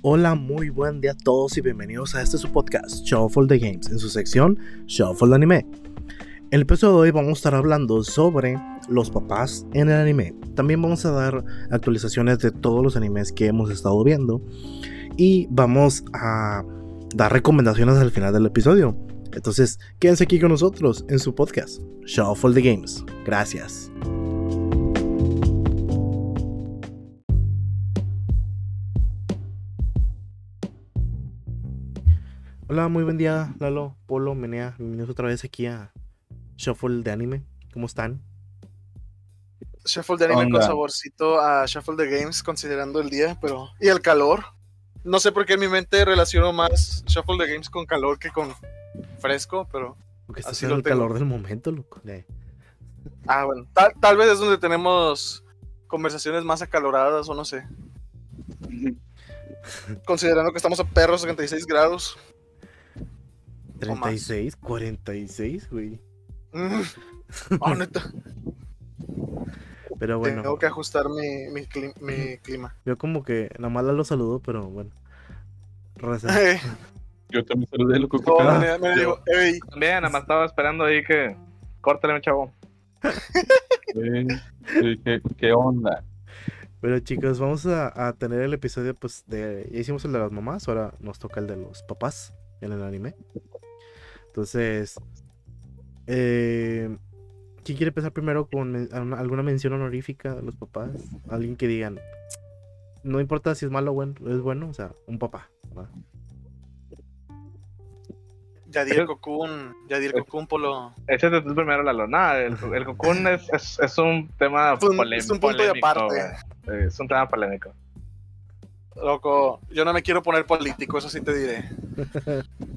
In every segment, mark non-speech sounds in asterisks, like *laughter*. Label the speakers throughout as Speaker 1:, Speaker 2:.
Speaker 1: Hola, muy buen día a todos y bienvenidos a este su podcast, Shuffle the Games, en su sección Shuffle the Anime. El episodio de hoy vamos a estar hablando sobre los papás en el anime. También vamos a dar actualizaciones de todos los animes que hemos estado viendo y vamos a dar recomendaciones al final del episodio. Entonces, quédense aquí con nosotros en su podcast, Shuffle the Games. Gracias. Hola, muy buen día, Lalo, Polo, Menea. Bienvenidos otra vez aquí a Shuffle de Anime. ¿Cómo están?
Speaker 2: Shuffle de anime con saborcito a Shuffle de Games, considerando el día, pero. Y el calor. No sé por qué en mi mente relaciono más Shuffle de Games con calor que con fresco, pero.
Speaker 1: Porque está haciendo el calor del momento, loco.
Speaker 2: Ah, bueno. Tal, tal vez es donde tenemos conversaciones más acaloradas, o no sé. *laughs* Considerando que estamos a perros 76 grados.
Speaker 1: 36, 46, güey.
Speaker 2: Mm. Oh, neta.
Speaker 1: Pero bueno.
Speaker 2: Tengo que ajustar mi, mi, clima.
Speaker 1: Yo como que nada más lo saludo, pero bueno.
Speaker 3: Yo también saludé lo que
Speaker 2: oh, me, me digo,
Speaker 3: También, nada más estaba esperando ahí que. Córtale, mi chavo. *laughs* ¿Qué, ¿Qué, onda?
Speaker 1: Pero chicos, vamos a, a, tener el episodio, pues, de. Ya hicimos el de las mamás, ahora nos toca el de los papás en el anime. Entonces, eh, ¿quién quiere empezar primero con alguna mención honorífica de los papás? Alguien que digan, no importa si es malo o es bueno, o sea, un papá.
Speaker 2: Yadir Cocoon, Yadir Cocoon Polo.
Speaker 3: Échate tú primero la lona. El, el Cocoon es, es, es, un tema polémico.
Speaker 2: Es un punto de aparte.
Speaker 3: Es un tema polémico.
Speaker 2: Loco, yo no me quiero poner político, eso sí te diré. *laughs*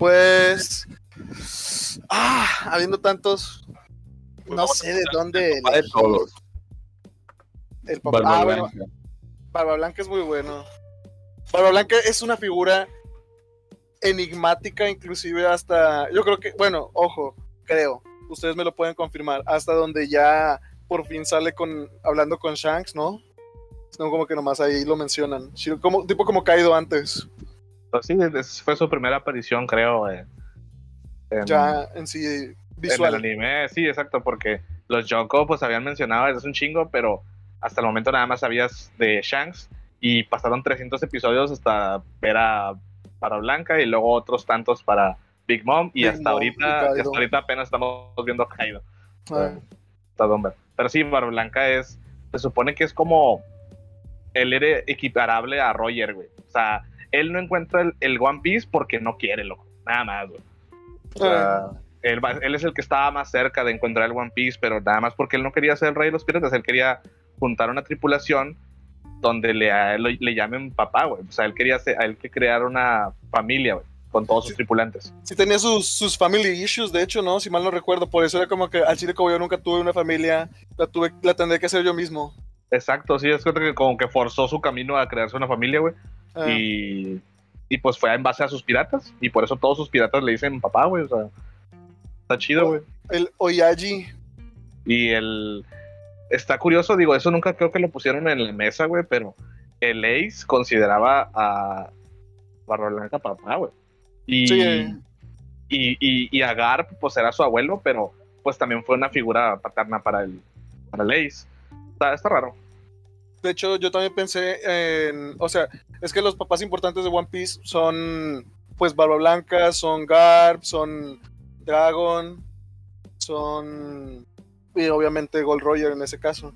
Speaker 2: Pues. Ah, habiendo tantos. No sé de dónde.
Speaker 3: El, de todos.
Speaker 2: El papá. Barba, ah, Blanca. Barba Blanca es muy bueno. Barba Blanca es una figura enigmática, inclusive hasta. Yo creo que. Bueno, ojo, creo. Ustedes me lo pueden confirmar. Hasta donde ya por fin sale con hablando con Shanks, ¿no? No como que nomás ahí lo mencionan. Como, tipo como caído antes.
Speaker 3: Pues sí, fue su primera aparición, creo. en,
Speaker 2: ya en sí visual.
Speaker 3: En el anime, sí, exacto, porque los Yoko pues habían mencionado es un chingo, pero hasta el momento nada más sabías de Shanks y pasaron 300 episodios hasta ver a para Blanca y luego otros tantos para Big Mom y hasta ahorita hasta ahorita apenas estamos viendo a Kaido. Ah. Pero sí, Barba Blanca es se supone que es como él era equiparable a Roger, güey. O sea, él no encuentra el, One Piece porque no quiere, loco. Nada más, güey. O sea, él, es el que estaba más cerca de encontrar el One Piece, pero nada más porque él no quería ser el rey de los piratas. Él quería juntar una tripulación donde le, le, llamen papá, güey. O sea, él quería ser, él que crear una familia, güey, con todos sus tripulantes.
Speaker 2: Sí, tenía sus, sus family issues, de hecho, ¿no? Si mal no recuerdo. Por eso era como que al chile como yo nunca tuve una familia, la, tuve, la tendré que hacer yo mismo.
Speaker 3: Exacto, sí, es que como que forzó su camino a crearse una familia, güey. Ah. Y, y, pues fue en base a sus piratas. Y por eso todos sus piratas le dicen papá, güey. O sea, está chido, güey.
Speaker 2: El Oyaji.
Speaker 3: Y el. Está curioso, digo, eso nunca creo que lo pusieron en la mesa, güey, pero el Ace consideraba a Barba Blanca papá, güey. Y, sí, eh. y, y, y, a Garp, pues era su abuelo, pero pues también fue una figura paterna para el, para el Ace. Está, está raro.
Speaker 2: De hecho, yo también pensé en. O sea, es que los papás importantes de One Piece son. Pues Barba Blanca, son Garp, son Dragon, son. Y obviamente Gold Roger en ese caso.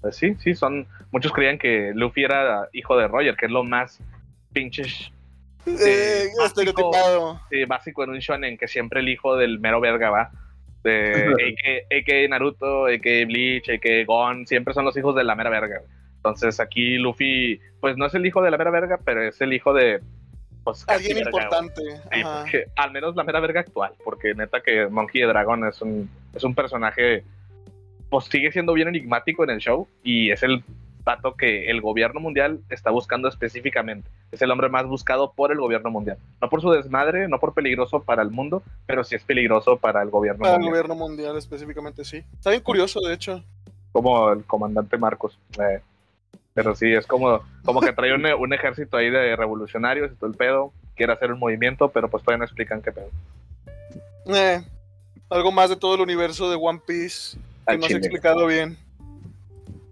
Speaker 3: Pues sí, sí, son. Muchos creían que Luffy era hijo de Roger, que es lo más pinche.
Speaker 2: Eh, estereotipado.
Speaker 3: Sí, básico en un shonen, que siempre el hijo del mero verga va *laughs* de AK, Naruto, AK Bleach, AK Gon, siempre son los hijos de la mera verga. Entonces aquí Luffy, pues no es el hijo de la mera verga, pero es el hijo de...
Speaker 2: Pues, Alguien importante.
Speaker 3: al menos la mera verga actual, porque neta que Monkey Dragon es un, es un personaje, pues sigue siendo bien enigmático en el show y es el dato que el gobierno mundial está buscando específicamente. Es el hombre más buscado por el gobierno mundial. No por su desmadre, no por peligroso para el mundo, pero sí es peligroso para el gobierno
Speaker 2: mundial. Para el gobierno mundial específicamente, sí. Está bien curioso, de hecho.
Speaker 3: Como el comandante Marcos. Eh. Pero sí, es como, como que trae un, un, ejército ahí de revolucionarios y todo el pedo. Quiere hacer un movimiento, pero pues todavía no explican qué pedo.
Speaker 2: Eh, algo más de todo el universo de One Piece que no se ha explicado bien.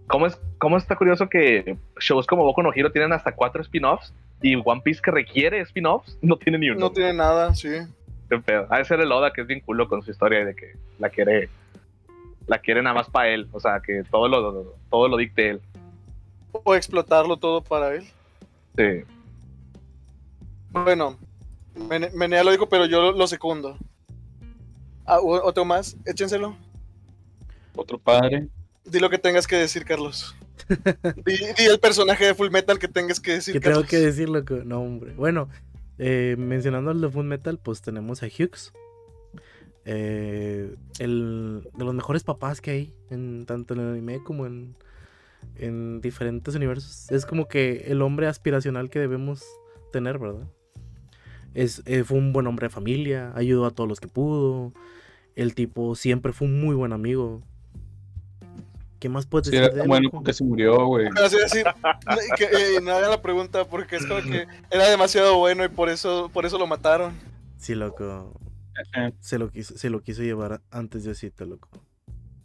Speaker 3: ¿Cómo, es, ¿Cómo está curioso que shows como Boku no Hero tienen hasta cuatro spin-offs y One Piece que requiere spin-offs *laughs* no tiene ni uno?
Speaker 2: No tiene nada, sí.
Speaker 3: Qué pedo. Ha de ser el Oda que es bien culo con su historia de que la quiere la quiere nada más para él, o sea, que todo lo, todo lo dicte él.
Speaker 2: O explotarlo todo para él.
Speaker 3: Sí.
Speaker 2: Bueno, Menea lo dijo, pero yo lo, secundo. Ah, ¿Otro más? Échenselo.
Speaker 4: Otro padre.
Speaker 2: Di lo que tengas que decir, Carlos. Di, el personaje de Full Metal que tengas que decir.
Speaker 1: Que tengo que decirlo. No, hombre. Bueno, eh, mencionando el de Full Metal, pues tenemos a Hughes. Eh, el, de los mejores papás que hay, en, tanto en el anime como en, en diferentes universos. Es como que el hombre aspiracional que debemos tener, ¿verdad? Es, eh, fue un buen hombre de familia, ayudó a todos los que pudo. El tipo siempre fue un muy buen amigo. ¿Qué más puedes decir?
Speaker 4: Era de bueno porque se murió, güey.
Speaker 2: Que, eh, no haga la pregunta porque es como que era demasiado bueno y por eso, por eso lo mataron.
Speaker 1: Sí, loco. Se lo quiso, se lo quiso llevar antes de decirte, loco.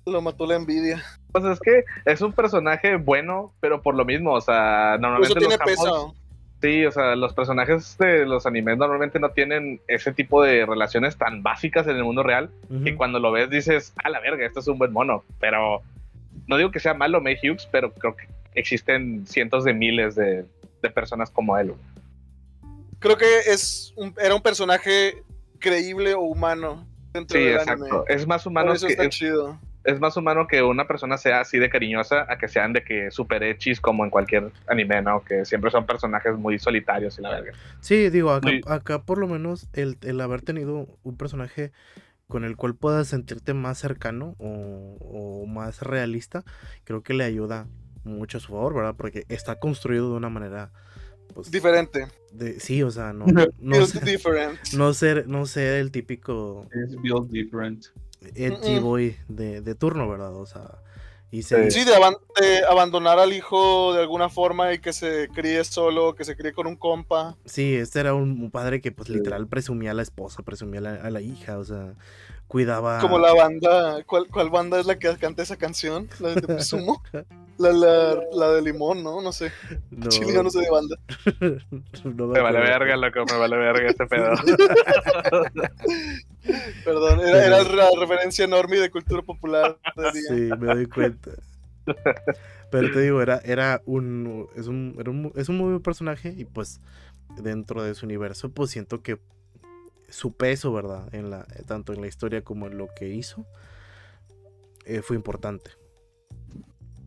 Speaker 2: Lo mató la envidia.
Speaker 3: Pues es que es un personaje bueno, pero por lo mismo, o sea, normalmente.
Speaker 2: tiene peso.
Speaker 3: Sí, o sea, los personajes de los animes normalmente no tienen ese tipo de relaciones tan básicas en el mundo real que cuando lo ves dices, a la verga, esto es un buen mono. Pero no digo que sea malo May Hughes, pero creo que existen cientos de miles de, personas como él.
Speaker 2: Creo que es era un personaje creíble o humano
Speaker 3: dentro sí, exacto. Es más humano que es, más humano que una persona sea así de cariñosa a que sean de que super hechis como en cualquier anime, ¿no? Que siempre son personajes muy solitarios y la verga.
Speaker 1: Sí, digo, acá, por lo menos el, haber tenido un personaje con el cual puedas sentirte más cercano o, o, más realista, creo que le ayuda mucho a su favor, ¿verdad? Porque está construido de una manera
Speaker 2: pues, diferente.
Speaker 1: De, sí, o sea, no, *laughs* no, ser, no ser, no ser el típico
Speaker 4: es build different.
Speaker 1: edgy boy de, de, turno, ¿verdad? O sea,
Speaker 2: y se... sí, de, abandonar al hijo de alguna forma y que se críe solo, que se críe con un compa.
Speaker 1: Sí, este era un, padre que pues literal presumía a la esposa, presumía a la, hija, o sea, cuidaba.
Speaker 2: Como la banda, ¿cuál, ¿cuál, banda es la que canta esa canción? La de Presumo. *laughs* La, la, la, de limón, ¿no? No sé. No. Chile, no sé de banda. *laughs*
Speaker 3: no me, vale verga, loco, me vale verga este pedo. *laughs*
Speaker 2: Perdón, era, era, la referencia enorme de cultura popular.
Speaker 1: Sí, me doy cuenta. Pero te digo, era, era un, es un, era un, es un muy buen personaje y pues dentro de su universo, pues siento que su peso, ¿verdad? En la, tanto en la historia como en lo que hizo, eh, fue importante.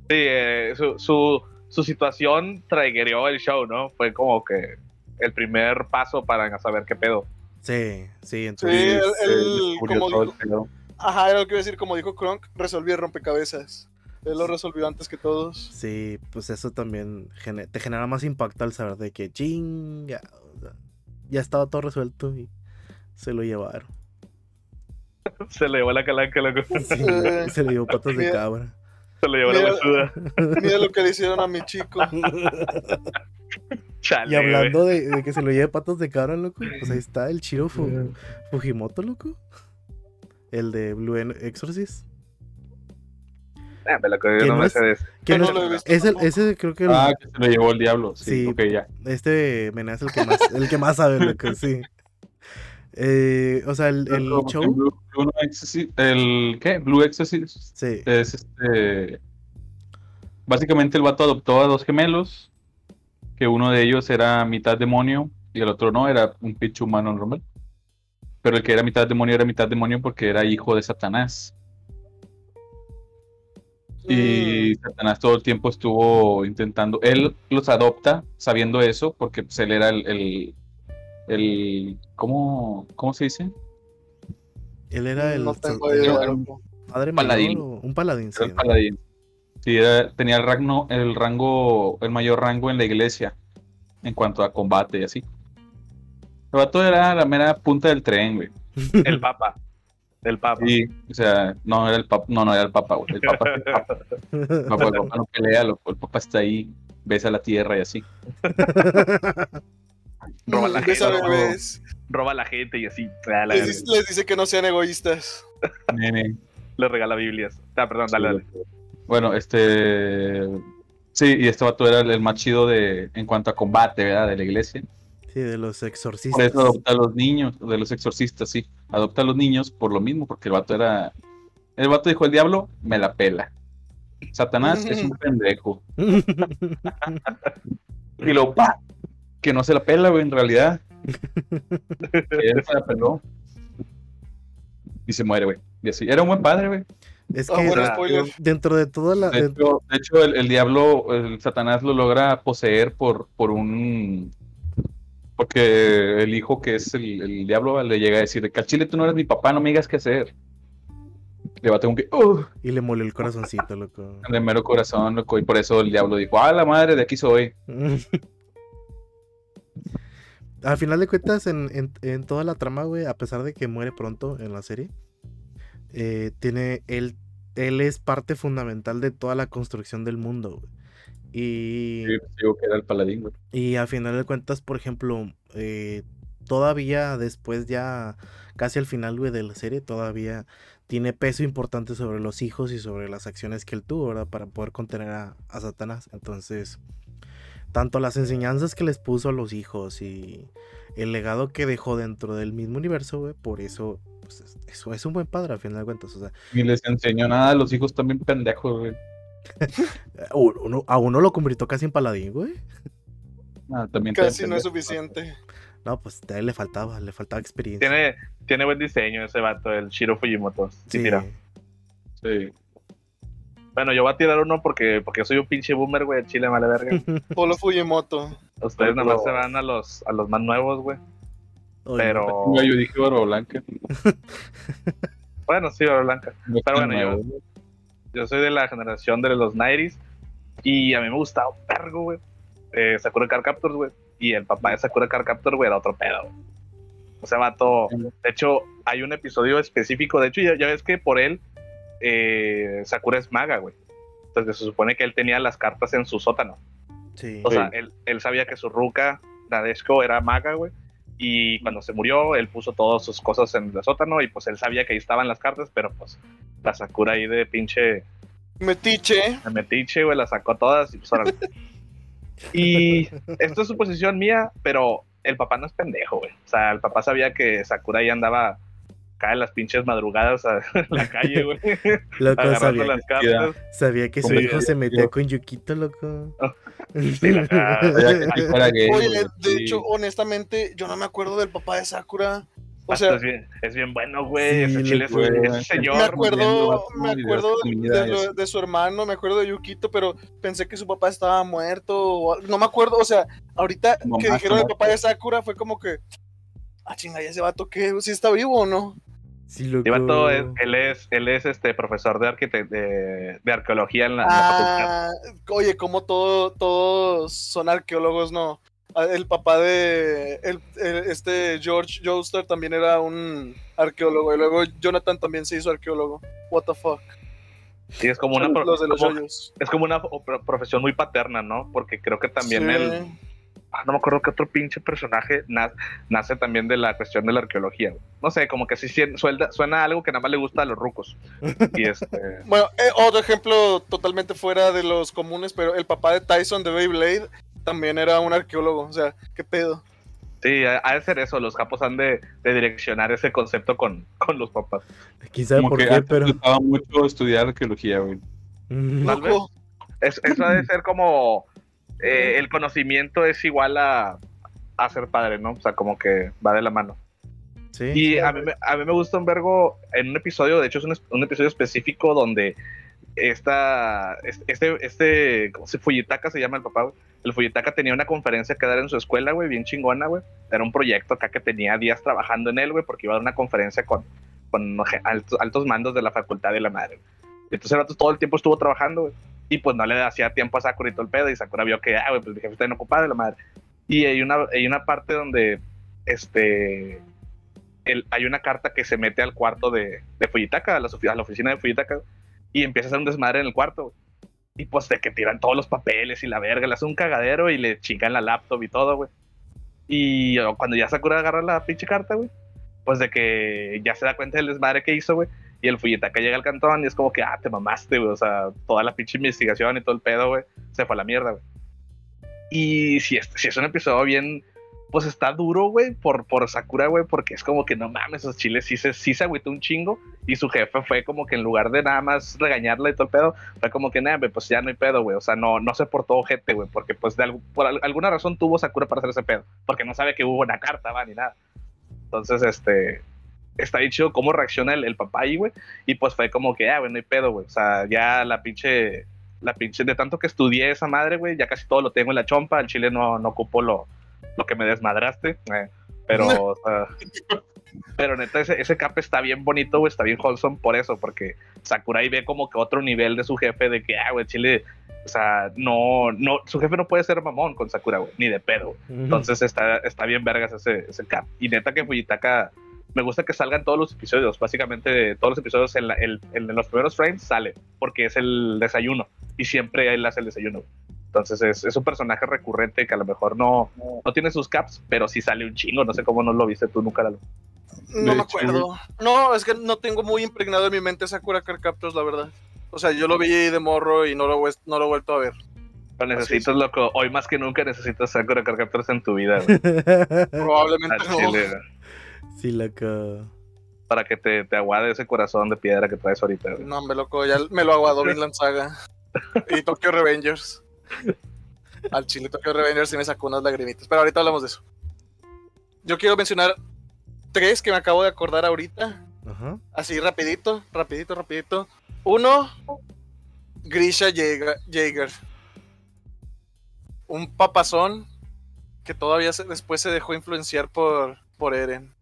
Speaker 3: Sí, eh, su, su, su, situación traigereó el show, ¿no? Fue como que el primer paso para saber qué pedo.
Speaker 1: Sí, sí, entonces.
Speaker 2: Sí, el, como dijo, ajá, era lo que iba a decir, como dijo Kronk, resolvió el rompecabezas. Él lo resolvió antes que todos.
Speaker 1: Sí, pues eso también te genera más impacto al saber de que ching, ya, ya estaba todo resuelto y se lo llevaron. *laughs*
Speaker 3: se le llevó la calanca, loco.
Speaker 1: Sí, *laughs* se le llevó patas de cabra.
Speaker 3: Se le llevó la basuda.
Speaker 2: Mira lo que le hicieron a mi chico. *laughs*
Speaker 1: y hablando de, que se lo lleve patas de cabra, loco, pues ahí está el Chiro Fujimoto, loco. El de Blue Exorcist.
Speaker 3: Ah, me lo que no, me sé
Speaker 1: no, no lo es el, ese creo que...
Speaker 4: Ah, que se lo llevó el diablo. Sí, sí ya.
Speaker 1: Este Mena es el que más, el que más sabe, loco, sí. Eh, o sea, el, el show. El, Blue,
Speaker 4: el, ¿qué? Blue Exorcist.
Speaker 1: Sí.
Speaker 4: Es este. Básicamente el vato adoptó a dos gemelos. Que uno de ellos era mitad demonio y el otro no, era un pitch humano normal. Pero el que era mitad demonio era mitad demonio porque era hijo de Satanás. Y mm. Satanás todo el tiempo estuvo intentando. Él los adopta sabiendo eso, porque pues, él era el, el ¿cómo, ¿cómo se dice?
Speaker 1: Él era el,
Speaker 4: padre paladín.
Speaker 1: un paladín,
Speaker 4: sí. paladín. Sí, tenía el rango, el rango, el mayor rango en la iglesia en cuanto a combate y así. El vato era la mera punta del tren, güey. *laughs*
Speaker 3: El papa. El papa.
Speaker 4: Sí, o sea, no era el papa, no, no era el papa, güey. El papa, el papa. No, *laughs* el papá no pelea, loco. El papá está ahí, besa la tierra y así. *laughs* *laughs*
Speaker 3: Roba la gente. Roba la gente y así. la
Speaker 2: Les, dice- les dice que no sean egoístas.
Speaker 4: Nene.
Speaker 3: Le regala Biblias. Ah, perdón, dale, dale.
Speaker 4: Bueno, este. Sí, y este vato era el, el más chido de, en cuanto a combate, ¿verdad? De la iglesia.
Speaker 1: Sí, de los
Speaker 4: Por
Speaker 1: exorcistas.
Speaker 4: eso adopta a los niños, de los exorcistas, sí. Adopta a los niños por lo mismo, porque el vato era. El vato dijo: el diablo me la pela. Satanás es un *laughs* pendejo. *laughs* Y lo pa que no se la pela, güey, en realidad. Que *laughs* él se la peló. Y se muere, güey. Y así. Era un buen padre, güey.
Speaker 1: es
Speaker 2: Ah,
Speaker 1: que
Speaker 2: bueno,
Speaker 3: era-
Speaker 1: dentro de toda la...
Speaker 4: De hecho, de hecho, el, el diablo, el Satanás lo logra poseer por, por un. Porque el hijo que es el, el diablo le llega a decir: que al chile tú no eres mi papá, no me digas qué hacer. Le va a tener que. "Uh",
Speaker 1: Y le molió el corazoncito, loco.
Speaker 4: de mero corazón, loco. Y por eso el diablo dijo: ¡Ah, la madre, de aquí soy! *laughs*
Speaker 1: Al final de cuentas, en, en- en toda la trama, güey, a pesar de que muere pronto en la serie, eh, tiene él, él es parte fundamental de toda la construcción del mundo, güey. Y,
Speaker 4: Sí, digo que era el paladín, güey.
Speaker 1: y al final de cuentas, por ejemplo, eh, todavía después ya, casi al final, güey, de la serie, todavía tiene peso importante sobre los hijos y sobre las acciones que él tuvo, ¿verdad? Para poder contener a, a Satanás. Entonces, tanto las enseñanzas que les puso a los hijos y el legado que dejó dentro del mismo universo, güey, por eso, pues, es- eso es un buen padre, al final de cuentas. O sea,
Speaker 4: Ni les enseñó nada a los hijos también pendejos, güey. *laughs*
Speaker 1: a uno, a uno lo convirtió casi en paladín, güey.
Speaker 4: Ah, también
Speaker 2: Casi no es suficiente.
Speaker 1: No, pues a él le faltaba, le faltaba experiencia.
Speaker 3: Tiene, tiene buen diseño ese vato, el Shiro Fujimoto. Sí,
Speaker 1: Sí.
Speaker 3: tira.
Speaker 4: Sí.
Speaker 3: Bueno, yo voy a tirar uno porque, porque soy un pinche boomer, güey. el Chile vale verga. *laughs*
Speaker 2: Polo Fujimoto.
Speaker 3: Ustedes nada más se van a los, a los más nuevos, güey. Pero.
Speaker 4: Yo dije oro blanca. *laughs*
Speaker 3: Bueno, sí, oro blanca. Pero bueno, yo,
Speaker 4: yo.
Speaker 3: yo soy de la generación de los 90s y a mí me gustaba un vergo, güey. Eh, Sakura Car Captors, güey. Y el papá de Sakura Car Captor, güey, era otro pedo, güey. O sea, vato. De hecho, hay un episodio específico. De hecho, ya, ya ves que por él, eh, Sakura es maga, güey. Entonces se supone que él tenía las cartas en su sótano.
Speaker 1: Sí.
Speaker 3: O sea, él, él sabía que su ruca, Nadeshko, era maga, güey. Y cuando se murió, él puso todas sus cosas en el sótano y pues él sabía que ahí estaban las cartas, pero pues la Sakura ahí de pinche
Speaker 2: Metiche.
Speaker 3: de metiche, güey, las sacó todas y pues órale. *laughs* Y esto es suposición mía, pero el papá no es pendejo, güey. O sea, el papá sabía que Sakura ahí andaba acá en las pinches madrugadas a *laughs* la calle, güey, *laughs*
Speaker 1: Loco,
Speaker 3: agarrando
Speaker 1: sabía,
Speaker 3: las cartas.
Speaker 1: sabía que su
Speaker 4: Sí,
Speaker 1: hijo se
Speaker 4: yo-
Speaker 1: metía con Yukito, loco. *laughs*
Speaker 3: Sí, la-
Speaker 4: gay,
Speaker 2: Oye, de
Speaker 4: sí.
Speaker 2: hecho, honestamente, yo no me acuerdo del papá de Sakura. O sea,
Speaker 3: es, bien, es bien bueno, güey.
Speaker 1: Sí,
Speaker 3: ese chile es ese señor.
Speaker 2: me acuerdo, me acuerdo
Speaker 4: de
Speaker 2: lo- de su hermano, me acuerdo de Yukito, pero pensé que su papá estaba muerto. o no me acuerdo, o sea, ahorita
Speaker 4: Mamá
Speaker 2: que dijeron el papá de Sakura fue como que, ah, chinga, ¿y ese vato qué? ¿Si está vivo o no?
Speaker 1: Sí, loco.
Speaker 3: Vato, es- él es, él es este profesor de, arquite- de, de arqueología en la, en la facultad.
Speaker 2: Ah, oye, como todo, todos son arqueólogos, ¿no? Ah, El papá de el, el- este George Joestar también era un arqueólogo. Y luego Jonathan también se hizo arqueólogo. What the fuck.
Speaker 3: Sí, es como una, pro-
Speaker 2: los de los
Speaker 3: como-
Speaker 2: yoyos.
Speaker 3: es como una profesión muy paterna, ¿no? Porque creo que también
Speaker 2: Sí.
Speaker 3: él, ah, no me acuerdo qué otro pinche personaje na- nace también de la cuestión de la arqueología. güey. No sé, como que sí suelda- suena algo que nada más le gusta a los rucos. Y *laughs* este,
Speaker 2: Bueno, eh, otro ejemplo totalmente fuera de los comunes, pero el papá de Tyson de Beyblade también era un arqueólogo. O sea, ¿qué pedo?
Speaker 3: sí, ha de ser eso. Los japos han de, de direccionar ese concepto con, con los papás.
Speaker 1: Quién sabe
Speaker 4: Como
Speaker 1: por
Speaker 4: que
Speaker 1: qué,
Speaker 4: antes
Speaker 1: pero.
Speaker 4: me gustaba mucho estudiar arqueología, güey.
Speaker 3: Tal vez. Es- eso ha de ser como eh, el conocimiento es igual a, a ser padre, ¿no? O sea, como que va de la mano.
Speaker 1: Sí.
Speaker 3: Y a mí, me- a mí me gusta un vergo en un episodio, de hecho es un, episodio específico donde esta, este, este, ¿cómo se Fuyitaka se llama el papá, güey? El Fuyitaka tenía una conferencia que dar en su escuela, güey, bien chingona, güey. Era un proyecto acá que tenía días trabajando en él, güey, porque iba a dar una conferencia con, con altos, altos mandos de la facultad de la madre. güey. Entonces el vato todo el tiempo estuvo trabajando, güey. Y pues no le hacía tiempo a Sakura y todo el pedo. Y Sakura vio que, ah, güey, pues mi jefe está bien ocupado de la madre. Y hay una, hay una parte donde, este, el, hay una carta que se mete al cuarto de, de a la, a la oficina de Fujitaka, y empieza a hacer un desmadre en el cuarto. Y pues de que tiran todos los papeles y la verga, le hace un cagadero y le chingan la laptop y todo, güey. Y cuando ya Sakura agarra la pinche carta, güey, pues de que ya se da cuenta del desmadre que hizo, güey. Y el Fujitaka llega al cantón y es como que, ah, te mamaste, güey. O sea, toda la pinche investigación y todo el pedo, güey, se fue a la mierda, güey. Y si es, si es un episodio bien, pues está duro, güey, por, por Sakura, güey, porque es como que no mames, esos chiles sí se, sí se agüitó un chingo. Y su jefe fue como que en lugar de nada más regañarla y todo el pedo, fue como que, nada, pues ya no hay pedo, güey. O sea, no, no se portó gente, güey, porque pues de por alguna razón tuvo Sakura para hacer ese pedo, porque no sabe que hubo una carta, va, ni nada. Entonces, este, está bien chido cómo reacciona el, papá ahí, güey. Y pues fue como que, ah, güey, no hay pedo, güey. O sea, ya la pinche, la pinche, de tanto que estudié esa madre, güey, ya casi todo lo tengo en la chompa. El chile no, no ocupo lo, lo que me desmadraste. Eh, pero, *laughs* o sea, pero neta, ese, ese cap está bien bonito, güey, está bien wholesome por eso, porque Sakurai ve como que otro nivel de su jefe de que, ah, güey, Chile, o sea, no, no, su jefe no puede ser mamón con Sakura, güey, ni de pedo. Entonces está, está bien vergas ese, ese cap. Y neta que Fujitaka me gusta que salgan todos los episodios. Básicamente, todos los episodios en, en, los primeros frames sale, porque es el desayuno. Y siempre él hace el desayuno. Entonces es, es, un personaje recurrente que a lo mejor no, no tiene sus caps, pero sí sale un chingo. No sé cómo no lo viste tú nunca. Lo...
Speaker 2: No me acuerdo. No, es que no tengo muy impregnado en mi mente Sakura Card Captors, la verdad. O sea, yo lo vi de morro y no lo, no lo he vuelto a ver.
Speaker 3: Lo necesitas, loco. Hoy más que nunca necesitas Sakura Card Captors en tu vida. *laughs*
Speaker 2: Probablemente no.
Speaker 1: Sí, loco.
Speaker 3: Para que te, te, aguade ese corazón de piedra que traes ahorita.
Speaker 2: No, me loco, ya me lo aguadó *laughs* Vinland Saga. y Tokyo Revengers. Al chile Tokyo Revengers sí me sacó unas lagrimitas. Pero ahorita hablamos de eso. Yo quiero mencionar tres que me acabo de acordar ahorita. Así rapidito, rapidito, rapidito. Uno, Grisha Jaeger. Un papazón que todavía después se dejó influenciar por, por Eren.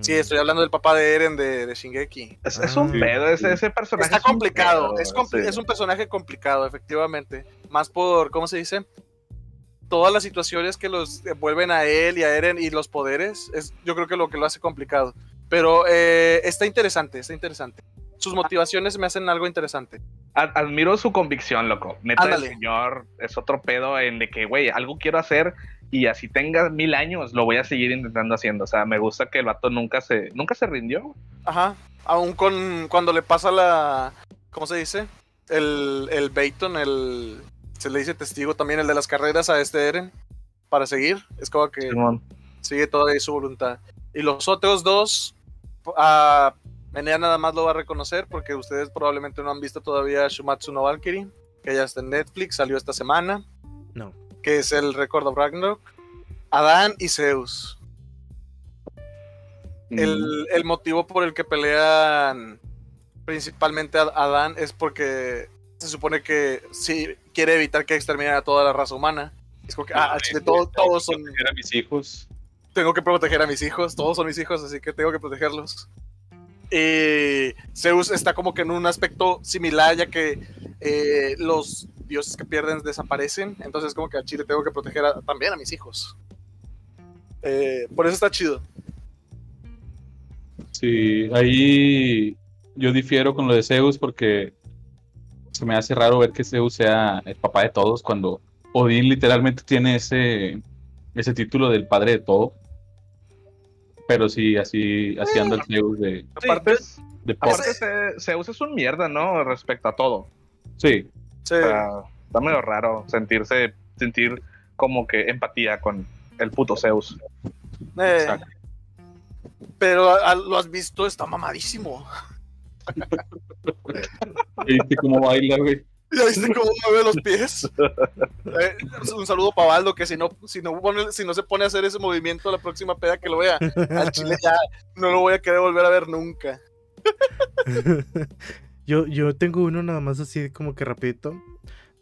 Speaker 2: Sí, estoy hablando del papá de Eren de, Shingeki.
Speaker 3: Es, un ah, pedo, ese, personaje.
Speaker 2: Está complicado, es, es, un personaje complicado, efectivamente. Más por, ¿cómo se dice? Todas las situaciones que los vuelven a él y a Eren y los poderes, es yo creo que lo que lo hace complicado. Pero eh, está interesante, está interesante. Sus motivaciones me hacen algo interesante.
Speaker 3: Admiro su convicción, loco. Neta, el señor es otro pedo en de que, güey, algo quiero hacer y así tenga mil años, lo voy a seguir intentando haciendo. O sea, me gusta que el vato nunca se, nunca se rindió.
Speaker 2: Ajá. Aún con cuando le pasa la. ¿Cómo se dice? El, el el. Se le dice testigo también, el de las carreras a este Eren. Para seguir. Es como que sigue todavía su voluntad. Y los otros dos. A Menea nada más lo va a reconocer porque ustedes probablemente no han visto todavía Shumatsu no Valkyrie, que ya está en Netflix, salió esta semana.
Speaker 1: No
Speaker 2: que es el récord of Ragnarok, Adán y Zeus. Mm. El, motivo por el que pelean principalmente Adán es porque se supone que sí quiere evitar que exterminen a toda la raza humana. Es como que, ah, todos son.
Speaker 4: a mis hijos.
Speaker 2: Tengo que proteger a mis hijos, todos son mis hijos, así que tengo que protegerlos. Y Zeus está como que en un aspecto similar, ya que eh, los dioses que pierden desaparecen. Entonces, como que a Chile tengo que proteger también a mis hijos. Eh, por eso está chido.
Speaker 4: Sí, ahí yo difiero con lo de Zeus porque se me hace raro ver que Zeus sea el papá de todos cuando Odín literalmente tiene ese, ese título del padre de todo. Pero sí, así, así anda el Zeus de.
Speaker 3: Aparte, de Zeus es un mierda, ¿no? Respecto a todo.
Speaker 4: Sí.
Speaker 3: Está, medio raro sentirse, sentir como que empatía con el puto Zeus.
Speaker 2: Eh, pero lo has visto, está mamadísimo. *laughs*
Speaker 4: ¿Viste cómo baila, güey?
Speaker 2: ¿Ya viste cómo mueve los pies? Eh, un saludo para Baldo, que si no, si, no si no se pone a hacer ese movimiento la próxima peda que lo vea, al chile ya no lo voy a querer volver a ver nunca. *laughs*
Speaker 1: Yo, yo tengo uno nada más así como que rapidito.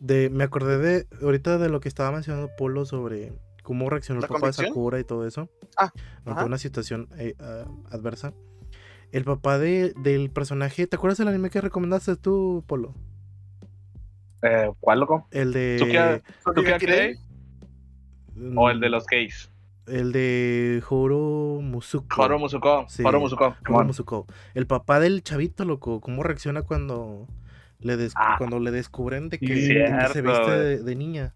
Speaker 1: De, me acordé de ahorita de lo que estaba mencionando Polo sobre cómo reaccionó el papá de Sakura y todo eso.
Speaker 2: Ah,
Speaker 1: ante una situación eh, ah, adversa. El papá de, del personaje, ¿te acuerdas del anime que recomendaste tú, Polo?
Speaker 3: Eh, ¿Cuál loco?
Speaker 1: El de.
Speaker 3: ¿O el de los gays?
Speaker 1: El de Horo Musuko.
Speaker 3: Horo Musuko.
Speaker 1: Sí,
Speaker 3: Horo Musuko.
Speaker 1: Horo Musuko. El papá del chavito, loco. ¿Cómo reacciona cuando le, des-
Speaker 3: Ah.
Speaker 1: cuando le descubren de que,
Speaker 3: Sí,
Speaker 1: de que se viste de, de niña?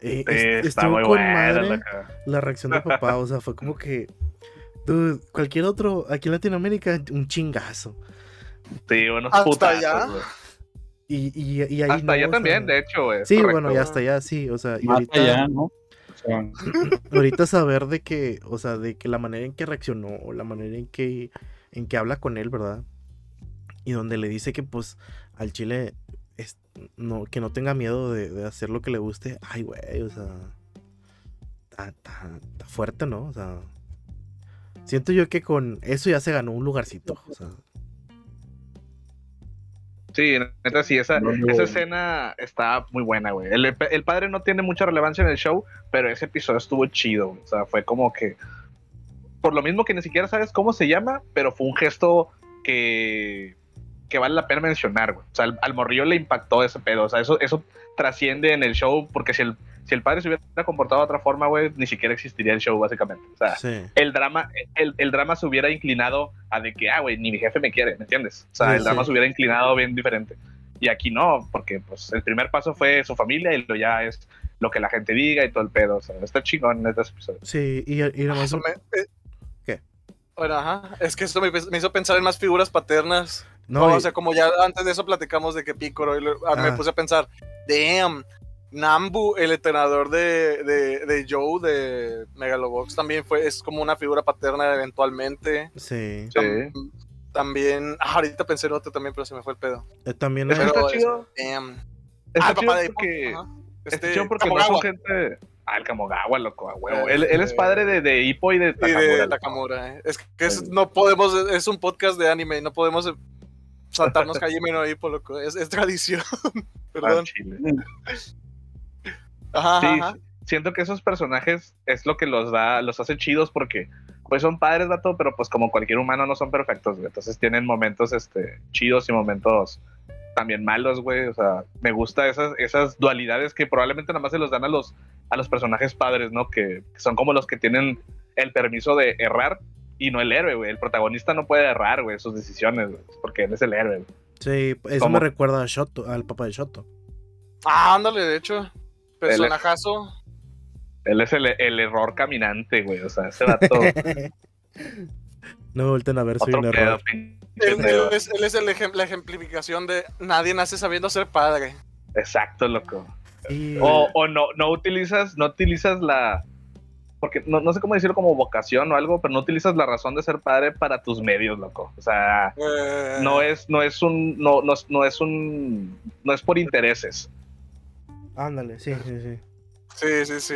Speaker 1: Eh,
Speaker 3: Sí,
Speaker 1: est-
Speaker 3: está
Speaker 1: estuvo
Speaker 3: muy
Speaker 1: con madre
Speaker 3: loco.
Speaker 1: la reacción del papá. O sea, fue como *laughs* que. Dude, cualquier otro, aquí en Latinoamérica, un chingazo.
Speaker 3: Sí, unos
Speaker 2: Hasta
Speaker 3: putazos,
Speaker 2: allá.
Speaker 1: Y, y, y ahí
Speaker 3: Hasta
Speaker 1: no,
Speaker 3: allá
Speaker 1: o
Speaker 3: también, de hecho, güey. es
Speaker 1: Sí,
Speaker 3: correcto.
Speaker 1: bueno, y hasta allá sí, o sea, y ahorita,
Speaker 4: allá, ¿no? *laughs*
Speaker 1: Ahorita saber de que, o sea, de que la manera en que reaccionó, o la manera en que, en que habla con él, ¿verdad? Y donde le dice que pues al chile es- no, que no tenga miedo de, de hacer lo que le guste. Ay, güey, o sea, está fuerte, ¿no? O sea, siento yo que con eso ya se ganó un lugarcito, o sea,
Speaker 3: Sí, neta, sí, esa,
Speaker 4: No, no.
Speaker 3: esa escena está muy buena, güey. El, el padre no tiene mucha relevancia en el show, pero ese episodio estuvo chido. güey. O sea, fue como que. Por lo mismo que ni siquiera sabes cómo se llama, pero fue un gesto que. que vale la pena mencionar, güey. O sea, al, al morrillo le impactó ese pedo. O sea, eso, eso trasciende en el show, porque si el, si el padre se hubiera comportado de otra forma, güey, ni siquiera existiría el show, básicamente. O sea,
Speaker 1: sí.
Speaker 3: el drama, el, el drama se hubiera inclinado a de que, ah, güey, ni mi jefe me quiere, ¿me entiendes? O sea,
Speaker 1: Sí,
Speaker 3: el drama
Speaker 1: sí.
Speaker 3: se hubiera inclinado bien diferente. Y aquí no, porque pues el primer paso fue su familia y lo ya es lo que la gente diga y todo el pedo. O sea, está chingón en este episodio.
Speaker 1: Sí, y, y
Speaker 2: Eso me- eh,
Speaker 1: ¿Qué?
Speaker 2: Bueno, ajá. Es que esto me, me hizo pensar en más figuras paternas.
Speaker 1: no,
Speaker 2: No,
Speaker 1: y-
Speaker 2: o sea, como ya antes de eso platicamos de que Picoro, y lo- ah, me
Speaker 1: Ah.
Speaker 2: puse a pensar, damn, Nambu, el entrenador de, de, de Joe de Megalobox, también fue, es como una figura paterna eventualmente.
Speaker 1: sí.
Speaker 3: Sí.
Speaker 2: Tam- También, ah, ahorita pensé en otro también, pero se me fue el pedo.
Speaker 1: Eh, También
Speaker 3: Es que
Speaker 1: hay-
Speaker 2: Pero
Speaker 3: está chido. Está
Speaker 2: ah, el
Speaker 3: chido
Speaker 2: papá de
Speaker 3: porque,
Speaker 2: Ajá.
Speaker 3: está
Speaker 2: Este,
Speaker 3: chido porque no son gente... Ah, el Kamogawa, loco, a huevo.
Speaker 2: Eh,
Speaker 3: él, él es padre de, de Hippo y de
Speaker 2: Y
Speaker 3: Takamura.
Speaker 2: de. Takamura. eh. Es que es- no podemos, es un podcast de anime, no podemos saltarnos Hajime no Ippo, loco. Es, es tradición. *laughs*
Speaker 3: Ah,
Speaker 2: Perdón.
Speaker 3: chile.
Speaker 2: Ajá,
Speaker 3: Sí,
Speaker 2: ajá,
Speaker 3: siento que esos personajes es lo que los da, los hace chidos porque pues son padres, vato, pero pues como cualquier humano no son perfectos, güey. Entonces tienen momentos este, chidos y momentos también malos, güey. O sea, me gusta esas, esas dualidades que probablemente nada más se los dan a los, a los personajes padres, ¿no? Que, que son como los que tienen el permiso de errar y no el héroe, güey. El protagonista no puede errar, güey, sus decisiones, güey, porque él es el héroe, güey.
Speaker 1: Sí, eso
Speaker 3: ¿Cómo?
Speaker 1: me recuerda a Shoto, al papá de Shoto.
Speaker 2: Ah, ándale, de hecho. Personajazo.
Speaker 3: Él es el, el error caminante, güey. O sea, ese vato. *laughs*
Speaker 1: no me vuelten a ver, soy un error.
Speaker 2: Él, es, él es el ejem- la ejemplificación de nadie nace sabiendo ser padre.
Speaker 3: Exacto, loco.
Speaker 1: Sí,
Speaker 3: O, o no, no utilizas, no utilizas la. Porque no, no sé cómo decirlo como vocación o algo, pero no utilizas la razón de ser padre para tus medios, loco. O sea,
Speaker 2: Eh,
Speaker 3: no es, no es un, no, no, es- no es un, no es por intereses.
Speaker 1: Ándale, sí, sí, sí.
Speaker 2: Sí, sí, sí.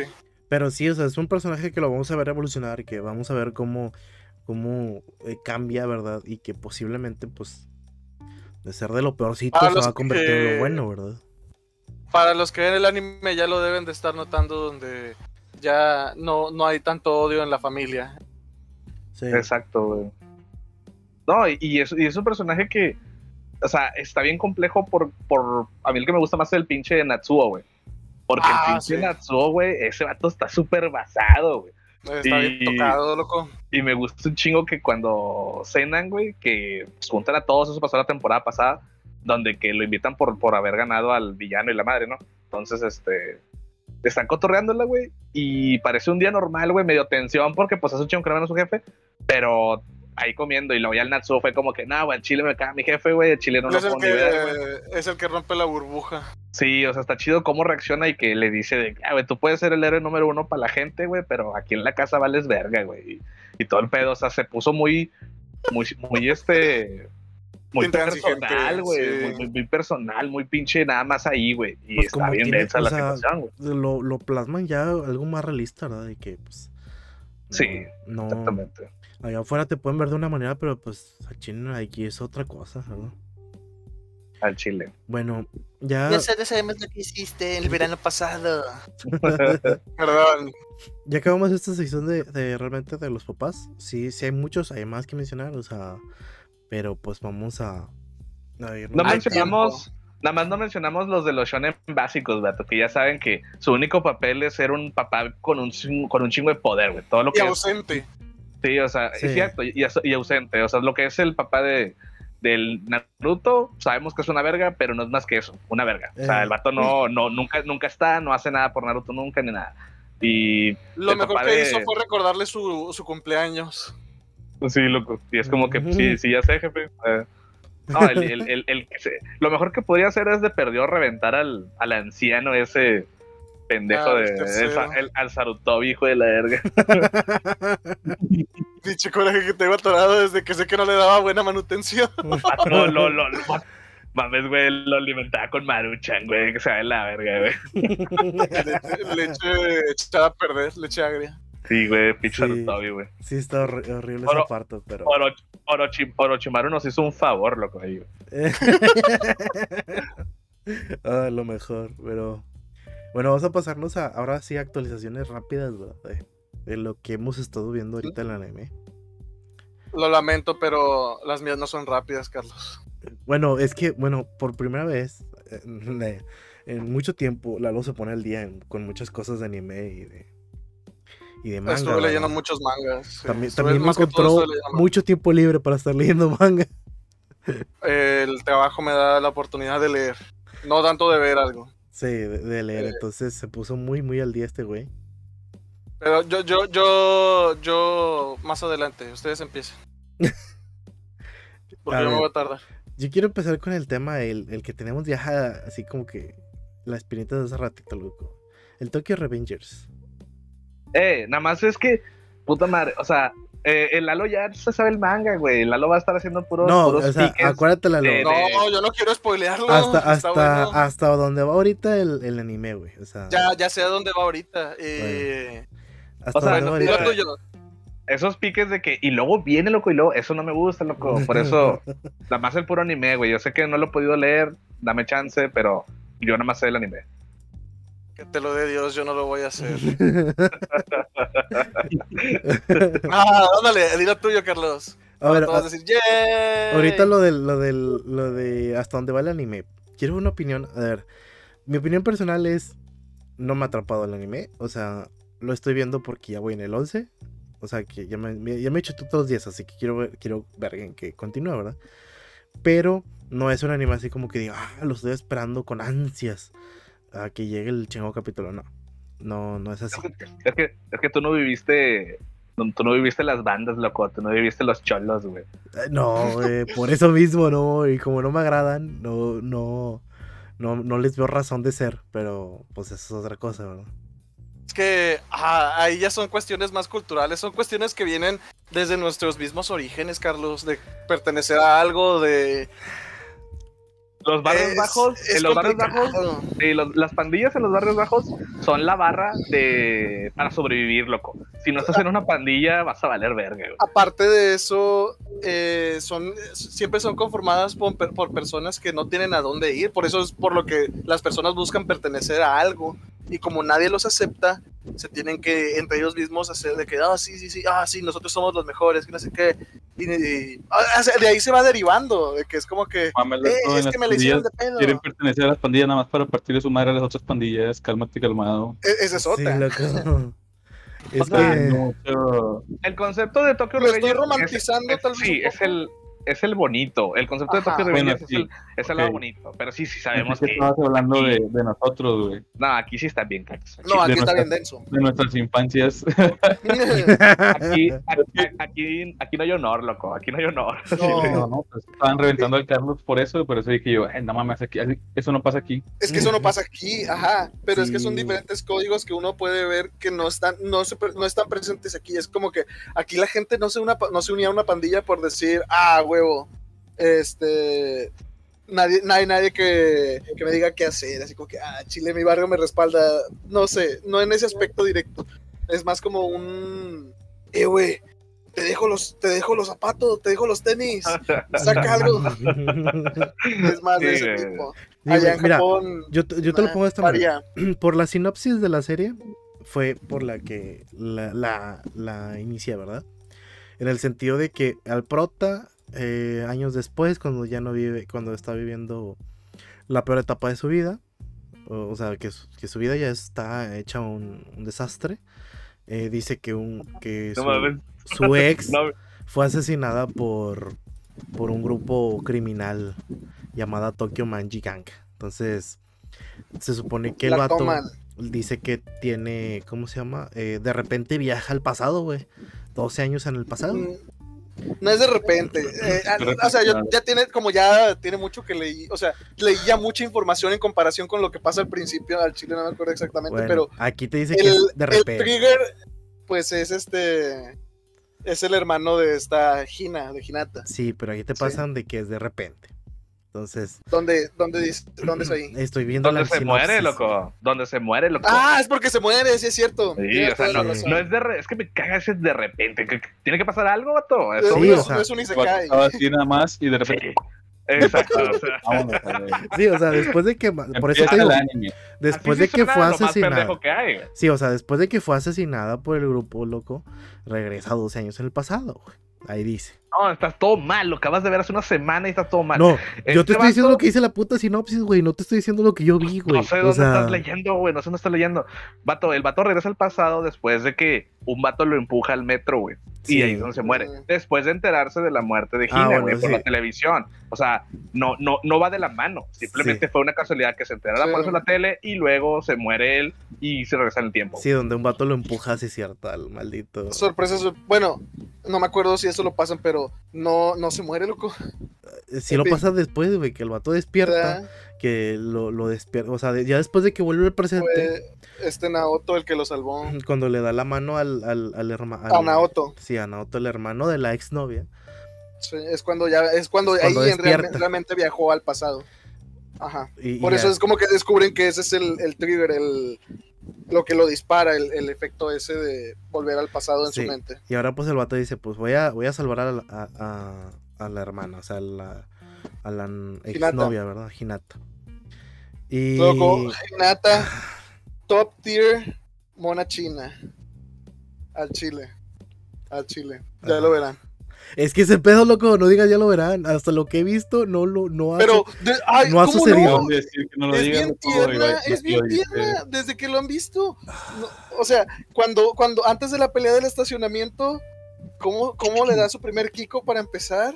Speaker 1: Pero sí, o sea, es un personaje que lo vamos a ver evolucionar, que vamos a ver cómo, cómo eh, cambia, ¿verdad? Y que posiblemente, pues, de ser de lo peorcito se va a convertir en lo bueno, ¿verdad?
Speaker 2: Para los que ven el anime ya lo deben de estar notando donde ya no, no hay tanto odio en la familia.
Speaker 1: Sí.
Speaker 3: Exacto, güey. No, y, y es, y es un personaje que, o sea, está bien complejo por, por, a mí el que me gusta más es el pinche Natsuo, güey. Porque
Speaker 2: Ah,
Speaker 3: el pinche
Speaker 2: sí.
Speaker 3: Natsuo, güey, ese vato está súper basado, güey.
Speaker 2: Está
Speaker 3: Y-
Speaker 2: bien tocado, loco.
Speaker 3: Y me gusta un chingo que cuando cenan, güey, que juntan a todos, eso pasó la temporada pasada, donde que lo invitan por, por haber ganado al villano y la madre, ¿no? Entonces, este, están cotorreándola, güey, y parece un día normal, güey, medio tensión, porque pues hace un chingo que no su jefe, pero ahí comiendo, y luego ya el Natsuo fue como que, no, güey, el chile me caga mi jefe, güey, el chile no lo
Speaker 2: es, el
Speaker 3: puedo ni ver, güey".
Speaker 2: que, es el que rompe la burbuja.
Speaker 3: Sí, o sea, está chido cómo reacciona y que le dice de, ah, güey, tú puedes ser el héroe número uno para la gente, güey, pero aquí en la casa vales verga, güey. Y, y todo el pedo, o sea, se puso muy, muy, muy este, muy personal, güey,
Speaker 2: sí.
Speaker 3: muy, muy- muy personal, muy pinche nada más ahí, güey. Y
Speaker 1: Pues
Speaker 3: está bien
Speaker 1: tiene-
Speaker 3: densa
Speaker 1: o
Speaker 3: la
Speaker 1: sea,
Speaker 3: situación, güey.
Speaker 1: Lo, lo plasman ya algo más realista, ¿verdad? De que, pues. no-
Speaker 3: Sí,
Speaker 1: No,
Speaker 3: Exactamente.
Speaker 1: Allá afuera te pueden ver de una manera, pero pues aquí, aquí es otra cosa, ¿verdad?
Speaker 3: Al chile.
Speaker 1: Bueno, ya,
Speaker 2: Ya sabemos lo que hiciste el verano pasado. *laughs* Perdón.
Speaker 1: ya acabamos esta sección de, de realmente de los papás. Sí, sí hay muchos, hay más que mencionar, o sea, pero pues vamos a, a irnos.
Speaker 3: No mencionamos, Nada más no mencionamos los de los shonen básicos, vato, que ya saben que su único papel es ser un papá con un, con un chingo de poder, güey. Todo lo que
Speaker 2: y ausente.
Speaker 3: Sí, o sea, es cierto, y, y, ausente. O sea, lo que es el papá de, del Naruto, sabemos que es una verga, pero no es más que eso, una verga. O sea, el vato no, no, nunca, nunca está, no hace nada por Naruto nunca, ni nada. Y
Speaker 2: lo mejor que hizo fue recordarle su, su cumpleaños.
Speaker 3: Sí, loco. Y es como que, sí, sí, ya sé, jefe. No, el, el, el, lo mejor que podría hacer es de perdió reventar al, al anciano ese pendejo ah, de el, al Sarutobi, hijo de la verga. *laughs*
Speaker 2: Dicho coraje que tengo atorado desde que sé que no le daba buena manutención. *laughs*
Speaker 3: no, lo, lo, mames, güey, lo alimentaba con maruchan, güey, que se de la verga, güey. *laughs*
Speaker 2: leche echada a perder, leche agria.
Speaker 3: Sí, güey, pinche sí, güey.
Speaker 1: Sí, está horrible esa parte, pero.
Speaker 3: Orochimaru nos hizo un favor, loco, ahí,
Speaker 1: ah, lo mejor, pero. Bueno, vamos a pasarnos a ahora sí actualizaciones rápidas, De, lo que hemos estado viendo ahorita en el anime.
Speaker 2: Lo lamento, pero las mías no son rápidas, Carlos.
Speaker 1: Bueno, es que, bueno, por primera vez en, mucho tiempo, Lalo se pone al día con muchas cosas de anime y de y de manga.
Speaker 2: Estuve leyendo muchos mangas.
Speaker 1: También, también me encontró mucho tiempo libre para estar *laughs* leyendo manga.
Speaker 2: El trabajo me da la oportunidad de leer, no tanto de ver algo.
Speaker 1: Sí, de, leer, eh. entonces se puso muy, muy al día este güey.
Speaker 2: Pero yo, yo, yo, yo, más adelante, ustedes empiecen. *laughs* Porque yo me voy a tardar.
Speaker 1: Yo quiero empezar con el tema, el, el que tenemos ya así como que la espinita de hace ratito, loco. El Tokyo Revengers.
Speaker 3: Eh, nada más es que, puta madre, o sea, eh, el Lalo ya se sabe el manga, güey. El Lalo va a estar haciendo puros.
Speaker 1: No, o sea, acuérdate, Lalo.
Speaker 2: No, yo no quiero spoilearlo.
Speaker 1: Hasta, hasta, hasta donde va ahorita el, el anime, güey. O sea,
Speaker 2: ya, ya sé a dónde va ahorita. Eh...
Speaker 3: Hasta o sea, no, Esos piques de que, y luego viene, loco, y luego, eso no me gusta, loco. Por eso, *laughs* nada más el puro anime, güey. Yo sé que no lo he podido leer, dame chance, pero yo nada más sé el anime.
Speaker 2: Que te lo dé Dios, yo no lo voy a hacer. *laughs* *laughs* ah, ándale, dilo tuyo, Carlos.
Speaker 1: A ver, ahorita lo del, lo del, lo de hasta dónde va el anime. Quiero una opinión. A ver, mi opinión personal es, no me ha atrapado el anime. O sea, lo estoy viendo porque ya voy en el 11. O sea, que ya me, ya me he hecho todos los días, así que quiero ver, quiero ver en que continúe, ¿verdad? Pero no es un anime así como que digo, ah, lo estoy esperando con ansias a que llegue el chingo capítulo, no. No, no es así.
Speaker 3: Es que, es que tú no viviste tú no viviste las bandas, loco, tú no viviste los cholos, güey.
Speaker 1: Eh, no, güey, por eso mismo, no, y como no me agradan, no, no, no, no les veo razón de ser, pero pues eso es otra cosa, ¿verdad?
Speaker 2: Es que ahí ya son cuestiones más culturales, son cuestiones que vienen desde nuestros mismos orígenes, Carlos, de pertenecer a algo, de
Speaker 3: los barrios bajos, en los barrios bajos, las pandillas en los barrios bajos son la barra de para sobrevivir, loco. Si no estás en una pandilla, vas a valer verga.
Speaker 2: Aparte de eso, eh, son siempre son conformadas por, por, personas que no tienen a dónde ir. Por eso es por lo que las personas buscan pertenecer a algo. Y como nadie los acepta, se tienen que entre ellos mismos hacer de que, ah, sí, sí, sí, ah, sí, nosotros somos los mejores, que no sé qué. Y, ah, de ahí se va derivando, de que es como que, eh, es que me le hicieron de pedo.
Speaker 4: Quieren pertenecer a las pandillas nada más para partir de su madre a las otras pandillas, cálmate calmado.
Speaker 2: E, esa es otra. *laughs*
Speaker 1: es que...
Speaker 3: El concepto de Tokyo
Speaker 2: Lo estoy romantizando tal vez.
Speaker 3: Sí, es el, es el bonito. El concepto de Tokyo Revengers es, el, es el lado bonito. Pero sí, sí sabemos que.
Speaker 4: Estabas hablando de, de, nosotros, güey.
Speaker 3: No, aquí sí está bien, Cax.
Speaker 2: No, aquí está bien denso.
Speaker 4: De nuestras infancias. *laughs* *laughs*
Speaker 3: aquí, aquí, aquí, no hay honor, loco. Aquí no hay honor.
Speaker 4: No, no, pues, estaban reventando al Carlos por eso. Por eso dije yo, eh, no mames, aquí, eso no pasa aquí.
Speaker 2: Es que eso no pasa aquí, ajá. Pero es que son diferentes códigos que uno puede ver que no están, no, se, no están presentes aquí. Es como que aquí la gente no se, una, no se unía a una pandilla por decir, ah, huevo, este, nadie, nadie, nadie que, que, me diga qué hacer, así como que, ah, Chile, mi barrio me respalda, no sé, no en ese aspecto directo, es más como un, eh, güey, te dejo los, te dejo los zapatos, te dejo los tenis, *laughs* saca algo. *laughs* es más de ese tipo. Allá en Japón,
Speaker 1: yo, yo te lo pongo de esta manera. *clears throat* Por la sinopsis de la serie, fue por la que la, la, la inicié, ¿verdad? En el sentido de que al prota, eh, años después, cuando ya no vive, cuando está viviendo la peor etapa de su vida. O, sea, que, su vida ya está hecha un, desastre. Eh, dice que, un, que su, ex *laughs* fue asesinada por, por un grupo criminal llamada Tokyo Manji Gang. Entonces, se supone que el vato dice que tiene, ¿cómo se llama? Eh, de repente viaja al pasado, güey. 12 años en el pasado. Mm,
Speaker 2: no es de repente. *laughs* Eh, o sea, ya tiene, como ya tiene mucho que leí, o sea, leí ya mucha información en comparación con lo que pasa al principio al Chile, no me acuerdo exactamente, pero.
Speaker 1: Aquí te dice que es de repente.
Speaker 2: El trigger, pues es este. Es el hermano de esta Gina, de Hinata.
Speaker 1: Sí, pero aquí te pasan de que es de repente. Entonces.
Speaker 2: ¿Dónde, dónde, dónde es *clears throat* ahí?
Speaker 1: Estoy viendo
Speaker 3: ¿Dónde se muere, loco? ¿Dónde se muere, loco?
Speaker 2: Ah, es porque se muere, sí es cierto.
Speaker 3: Sí, o sea, no, no, es de re... es que me caga ese de repente. ¿Tiene que pasar algo, vato?
Speaker 2: Eso sí, o sea, no es un Isekai.
Speaker 4: Estaba así nada más y de repente.
Speaker 3: Exacto. O sea. *laughs*
Speaker 1: sí, o sea, después de que. Por eso te digo, Después de que fue asesinada. Sí, o sea, después de que fue asesinada por el grupo, loco, regresa 12 años en el pasado, güey. Ahí dice.
Speaker 3: No, estás todo mal. Lo acabas de ver hace una semana y está todo mal.
Speaker 1: No, yo te este estoy diciendo lo que dice la puta sinopsis, güey. No te estoy diciendo lo que yo vi, güey.
Speaker 3: No sé dónde estás leyendo, güey. No sé dónde estás leyendo. Vato, el vato regresa al pasado después de que un vato lo empuja al metro, güey. Y ahí es donde se muere. Después de enterarse de la muerte de ah, Gina, güey, por la televisión. O sea, no, no, no va de la mano. Simplemente fue una casualidad que se entera por eso en la tele y luego se muere él y se regresa en el tiempo.
Speaker 1: Sí, donde un vato lo empuja, así cierto, al maldito.
Speaker 2: Sorpresa, bueno, no me acuerdo si eso lo pasan, pero no, no se muere, loco.
Speaker 1: Eh, si lo pasa después, güey, que el vato despierta, que lo, lo despierta, o sea, ya después de que vuelve al presente.
Speaker 2: Fue este Naoto el que lo salvó. *clears throat*
Speaker 1: Cuando le da la mano al, al, al hermano.
Speaker 2: A Naoto.
Speaker 1: Sí, a Naoto, el hermano de la exnovia.
Speaker 2: Sí, es cuando ya, es cuando, ahí realmente, viajó al pasado. Ajá. Por eso es como que descubren que ese es el, el trigger, el, lo que lo dispara, el, el, efecto ese de volver al pasado en su mente.
Speaker 1: Y ahora pues el vato dice, pues voy a, voy a salvar a, a, a, la hermana, o sea, a la, a la exnovia, ¿verdad? Hinata.
Speaker 2: Y... Loco, Hinata, top tier, mona china. Al chile. Al chile. Ya lo verán.
Speaker 1: Es que ese pedo, loco, no digas ya lo verán. Hasta lo que he visto, no lo no ha,
Speaker 2: Pero,
Speaker 1: no ha sucedido.
Speaker 2: No? es bien tierna, es bien tierna, desde que lo han visto. o sea, cuando, cuando antes de la pelea del estacionamiento, ¿Cómo, ¿Cómo, le da su primer Kiko para empezar?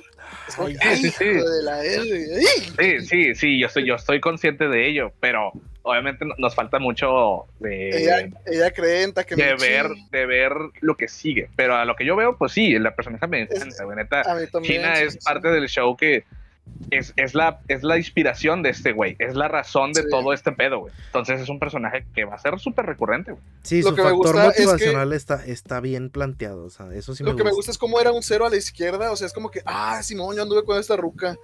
Speaker 3: sí, sí, sí. sí, sí, yo estoy, yo estoy consciente de ello, pero obviamente nos falta mucho de
Speaker 2: ella, ella cree que
Speaker 3: de ver de ver lo que sigue pero a lo que yo veo pues sí la personaje me encanta neta China es parte del show que es, es, la, es la inspiración de este güey, es la razón de todo este pedo, güey. Entonces es un personaje que va a ser súper recurrente, güey.
Speaker 1: Sí, su factor motivacional está, está bien planteado, o sea, eso sí
Speaker 2: Lo que me gusta es como era un cero a la izquierda, o sea, es como que, ah, Simón, yo anduve con esta ruca.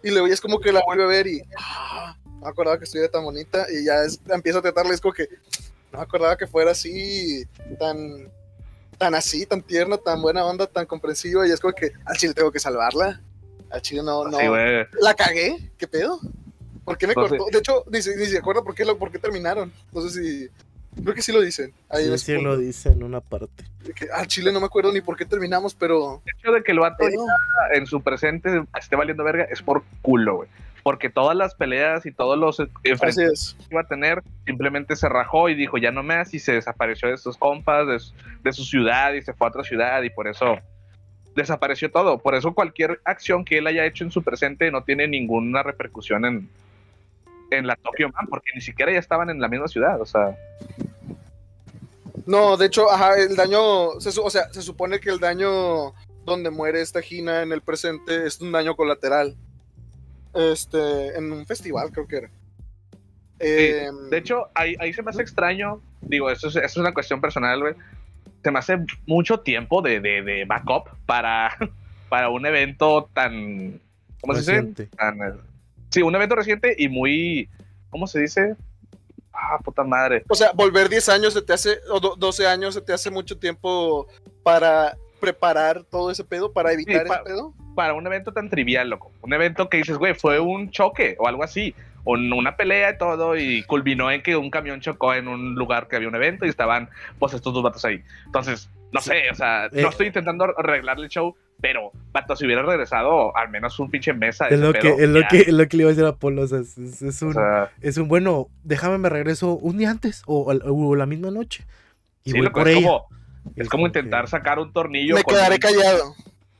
Speaker 2: Y luego ya es como que la vuelve a ver y, ah, no me acordaba que estuviera tan bonita y ya es, empieza a tratarle, es como que no me acordaba que fuera así, tan, tan así, tan tierna, tan buena onda, tan comprensiva y es como que al chile tengo que salvarla. Al chile no, no. la cagué, ¿qué pedo? ¿Por qué me pues cortó? De hecho, ni, ni se acuerda por qué, por qué terminaron. No sé si. Creo que sí lo dicen.
Speaker 1: Ahí sí, sí lo dicen en una parte.
Speaker 2: al chile no me acuerdo ni por qué terminamos, pero.
Speaker 3: El hecho de que el vato en su presente esté valiendo verga es por culo, güey porque todas las peleas y todos los enfrentamientos que iba a tener, simplemente se rajó y dijo, ya no más, y se desapareció de sus compas, de, su ciudad, y se fue a otra ciudad, y por eso desapareció todo. Por eso cualquier acción que él haya hecho en su presente no tiene ninguna repercusión en, en la Tokyo Man, porque ni siquiera ya estaban en la misma ciudad, o sea...
Speaker 2: No, de hecho, ajá, el daño, o sea, se supone que el daño donde muere esta Gina en el presente es un daño colateral este, en un festival, creo que era.
Speaker 3: Em, de hecho, ahí, ahí, se me hace extraño. Digo, eso es, eso es una cuestión personal, güey. Se me hace mucho tiempo de, de, de backup para, *laughs* para un evento tan. ¿Cómo se dice? sí, un evento reciente y muy. ¿Cómo se dice? Ah, puta madre.
Speaker 2: O sea, volver 10 años se te hace, o 12 años se te hace mucho tiempo para preparar todo ese pedo, para evitar ese pedo
Speaker 3: para un evento tan trivial, loco. Un evento que dices, güey, fue un choque o algo así. O una pelea y todo, y culminó en que un camión chocó en un lugar que había un evento y estaban, pues, estos dos vatos ahí. Entonces, no sé, o sea, no eh. estoy intentando arreglarle el show, Pero, pato, si hubiera regresado al menos un pinche mesa.
Speaker 1: Es lo, que, es, lo que, es lo que le iba a decir a Polo. O sea, es, es, un,
Speaker 3: O sea,
Speaker 1: es un bueno, déjame me regreso un día antes o, o la misma noche. Y
Speaker 3: sí,
Speaker 1: voy por
Speaker 3: es
Speaker 1: ella.
Speaker 3: como, es como intentar sacar un tornillo
Speaker 2: Me
Speaker 3: con,
Speaker 2: quedaré
Speaker 3: un,
Speaker 2: callado.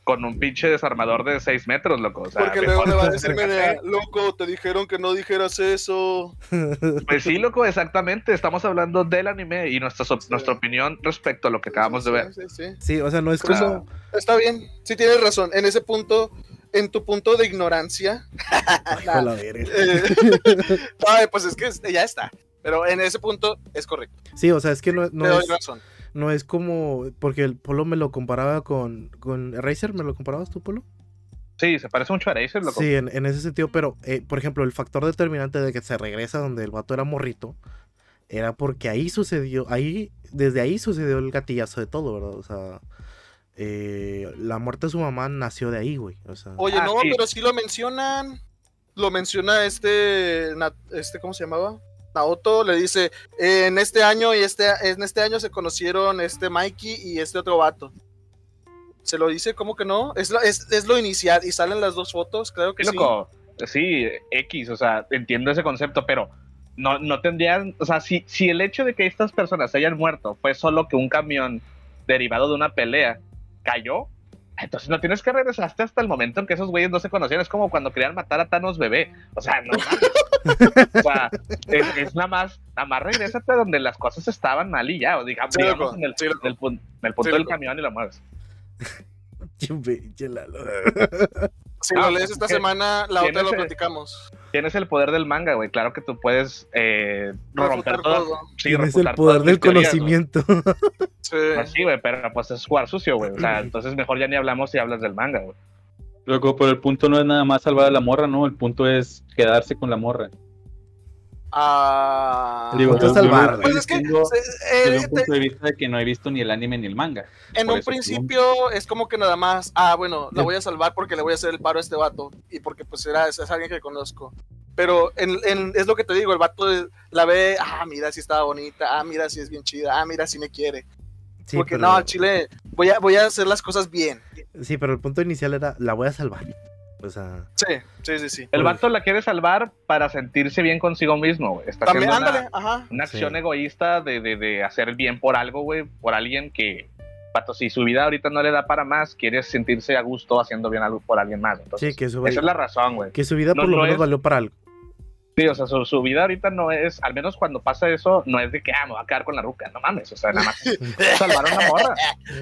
Speaker 3: Con un pinche desarmador de 6 metros, loco. O sea,
Speaker 2: Porque luego le va a decir, "Mire, loco, te dijeron que no dijeras eso. *laughs*
Speaker 3: Pues sí, loco, exactamente. Estamos hablando del anime y nuestra,
Speaker 2: Sí.
Speaker 3: nuestra opinión respecto a lo que acabamos de ver.
Speaker 2: Sí, sí, sí.
Speaker 1: Sí, o sea, no es
Speaker 2: Por
Speaker 1: como.
Speaker 2: Está bien, sí tienes razón. En ese punto, en tu punto de ignorancia. *laughs*
Speaker 1: La *laughs*
Speaker 2: eh, ay, pues es que ya está. Pero en ese punto es correcto.
Speaker 1: Sí, o sea, es que no,
Speaker 2: Te
Speaker 1: no,
Speaker 2: doy
Speaker 1: es,
Speaker 2: razón.
Speaker 1: No es como. Porque el Polo me lo comparaba con. con Razer, ¿me lo comparabas tú, Polo?
Speaker 3: Sí, se parece mucho a Eraser, loco.
Speaker 1: Sí, en, en ese sentido, pero eh, por ejemplo, el factor determinante de que se regresa donde el vato era morrito era porque ahí sucedió, ahí, desde ahí sucedió el gatillazo de todo, ¿verdad? O sea, eh, la muerte de su mamá nació de ahí, güey. O sea,
Speaker 2: Oye,
Speaker 3: Ah,
Speaker 2: no,
Speaker 3: sí.
Speaker 2: pero sí lo mencionan. Lo menciona este, este, ¿cómo se llamaba? Naoto le dice, en este año y este, en este año se conocieron este Mikey y este otro vato. Se lo dice, ¿cómo que no? Es lo, inicial y salen las dos fotos, creo que
Speaker 3: Sí,
Speaker 2: sí.
Speaker 3: loco. Sí, X, o sea, entiendo ese concepto, pero no, no tendrían, o sea, si, si el hecho de que estas personas hayan muerto fue solo que un camión derivado de una pelea cayó, entonces no tienes que regresarte hasta el momento en que esos güeyes no se conocían. Es como cuando querían matar a Thanos bebé. O sea, no. mames. o sea, es, es nada más, nada más regrésate a donde las cosas estaban mal y ya. O digamos,
Speaker 2: Sí,
Speaker 3: digamos en el,
Speaker 2: sí, loco.
Speaker 3: en el pun- en el punto
Speaker 2: Sí,
Speaker 3: del camión y lo mueves. *laughs* *laughs*
Speaker 2: Si
Speaker 3: Ah,
Speaker 2: lo lees esta semana, la otra
Speaker 3: ¿Tienes
Speaker 2: lo
Speaker 3: el-
Speaker 2: platicamos.
Speaker 3: Tienes el poder del manga, güey. Claro que tú puedes eh, romper todo.
Speaker 2: todo.
Speaker 3: Sí,
Speaker 1: Tienes el poder del
Speaker 3: teorías,
Speaker 1: conocimiento.
Speaker 2: Sí.
Speaker 3: Pues sí, güey, pero pues es jugar sucio, güey. O sea, entonces mejor ya ni hablamos si hablas del manga, güey.
Speaker 4: Loco, pero el punto no es nada más salvar a la morra, ¿no? El punto es quedarse con la morra.
Speaker 2: Ah,
Speaker 1: Digo,
Speaker 2: pues
Speaker 4: estoy
Speaker 2: es que eh,
Speaker 4: desde un
Speaker 2: te-
Speaker 4: punto de vista de que no he visto ni el anime ni el manga.
Speaker 2: en
Speaker 4: por
Speaker 2: un principio es como que nada más, ah, bueno, la voy a salvar porque le voy a hacer el paro a este vato y porque pues era, es, es alguien que conozco. Pero en, en- es lo que te digo, el vato de- la ve, ah, mira si estaba bonita, ah, mira si es bien chida, ah, mira si me quiere.
Speaker 1: Sí,
Speaker 2: porque
Speaker 1: pero,
Speaker 2: no, al Chile, voy a, voy a hacer las cosas bien.
Speaker 1: sí, pero el punto inicial era, la voy a salvar. O sea,
Speaker 2: Sí, sí, sí, sí.
Speaker 3: El
Speaker 1: Uy.
Speaker 3: vato la quiere salvar para sentirse bien consigo mismo, güey. Está
Speaker 2: También,
Speaker 3: haciendo una-
Speaker 2: ándale, ajá.
Speaker 3: una acción
Speaker 1: Sí.
Speaker 3: egoísta de, de, de hacer el bien por algo, güey, por alguien que, pato, si su vida ahorita no le da para más, quiere sentirse a gusto haciendo bien algo por alguien más. Entonces,
Speaker 1: sí, que su,
Speaker 3: esa es la razón, güey.
Speaker 1: que su vida
Speaker 3: No,
Speaker 1: por lo
Speaker 3: no
Speaker 1: menos
Speaker 3: es-
Speaker 1: valió para algo.
Speaker 3: Sí, o sea, su, su vida ahorita no es, al menos cuando pasa eso, no es de que, ah, me voy a quedar con la ruca, no mames, o sea, nada más salvar a una morra.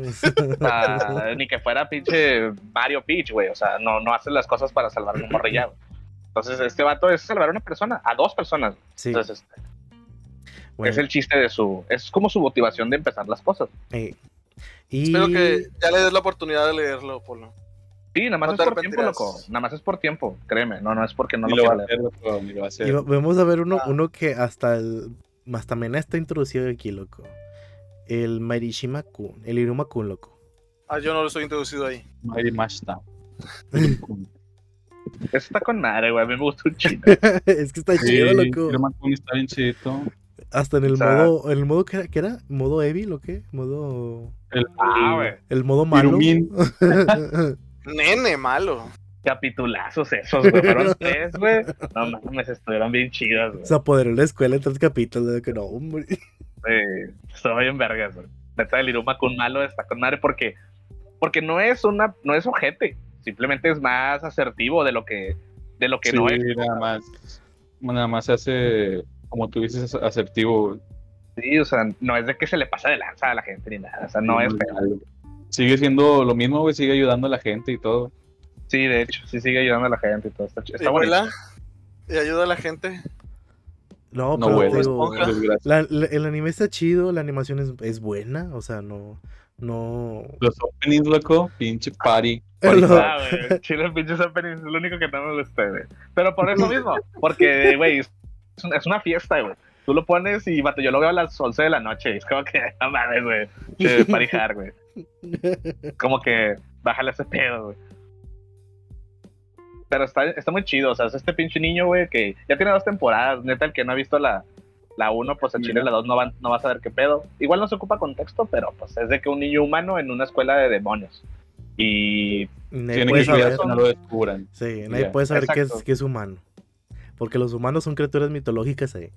Speaker 3: O sea, ni que fuera pinche Mario Peach, güey, o sea, no, no hace las cosas para salvar a una morra ya. Entonces, este vato es salvar a una persona, a dos personas.
Speaker 1: sí,
Speaker 3: Entonces, este,
Speaker 1: bueno,
Speaker 3: es el chiste de su, es como su motivación de empezar las cosas.
Speaker 1: eh, y
Speaker 2: Espero que ya le des la oportunidad de leerlo, Polo.
Speaker 3: Sí, nada más
Speaker 2: No
Speaker 3: es por tiempo, loco. Nada más es por tiempo, créeme. No, no es porque no lo
Speaker 4: lo a
Speaker 3: leer.
Speaker 4: hacer, loco, ni lo va a hacer.
Speaker 1: y va- vamos a ver uno,
Speaker 2: Ah.
Speaker 1: uno que hasta el hasta Mena está introducido aquí, loco. El Marishima Kun, el Iruma Kun, loco.
Speaker 2: Ah, yo no lo estoy introducido ahí.
Speaker 4: Mighty Mashta. *laughs*
Speaker 3: Eso está con madre, güey. A mí me gusta un chingo. *laughs*
Speaker 1: es que está chido, loco.
Speaker 4: Iron Man Kun está bien chidito.
Speaker 1: Hasta en el
Speaker 3: O sea-
Speaker 1: modo, en el modo que era, ¿qué era? ¿Modo Evil o qué? Modo.
Speaker 4: El,
Speaker 3: Ah, güey.
Speaker 1: El modo malo. *laughs*
Speaker 2: Nene, malo.
Speaker 3: Capitulazos esos, güey. Fueron *laughs* tres, güey. No mames, estuvieron bien chidas, güey.
Speaker 1: Se apoderó la escuela en tres capítulos. de Que no, hombre.
Speaker 3: Sí, estuvo bien vergas, güey. Neta, el Iruma con malo está con madre porque, porque no es una, no es ojete. Simplemente es más asertivo de lo que, de lo que
Speaker 4: Sí,
Speaker 3: no es.
Speaker 4: nada más. Nada más se hace, como tú dices, asertivo.
Speaker 3: Sí, o sea, no es de que se le pasa de lanza a la gente ni nada. O sea, no es feo.
Speaker 4: Sigue siendo lo mismo, güey. Sigue ayudando a la gente y todo.
Speaker 3: Sí, de hecho, sí sigue ayudando a la gente y todo. Está,
Speaker 2: Y
Speaker 3: está bonito.
Speaker 2: vuela y ayuda a la gente.
Speaker 1: No,
Speaker 4: No,
Speaker 1: pero digo, la- la- el anime está chido, la animación es, es buena. O sea, no. No.
Speaker 4: Los openings, loco. Pinche party.
Speaker 1: Lo-
Speaker 3: Ah, güey. Chile pinches openings es lo único que no me gusta, güey. Pero por eso mismo, porque, güey, es una fiesta, güey. Tú lo pones y, vato, yo lo veo a las 11 de la noche y es como que, *laughs* no mames, güey. Che, parijar, güey. *laughs* Como que, bájale ese pedo, güey. Pero está, está muy chido, o sea, es este pinche niño, güey, que ya tiene dos temporadas. Neta, el que no ha visto la, la 1, pues el chile la 2 no va, no va a saber qué pedo. Igual no se ocupa contexto, pero pues es de que un niño humano en una escuela de demonios. Y
Speaker 1: puede
Speaker 4: que
Speaker 1: saber,
Speaker 4: no lo descubran.
Speaker 1: sí, nadie puede saber que es, que es humano. Porque los humanos son criaturas mitológicas ahí.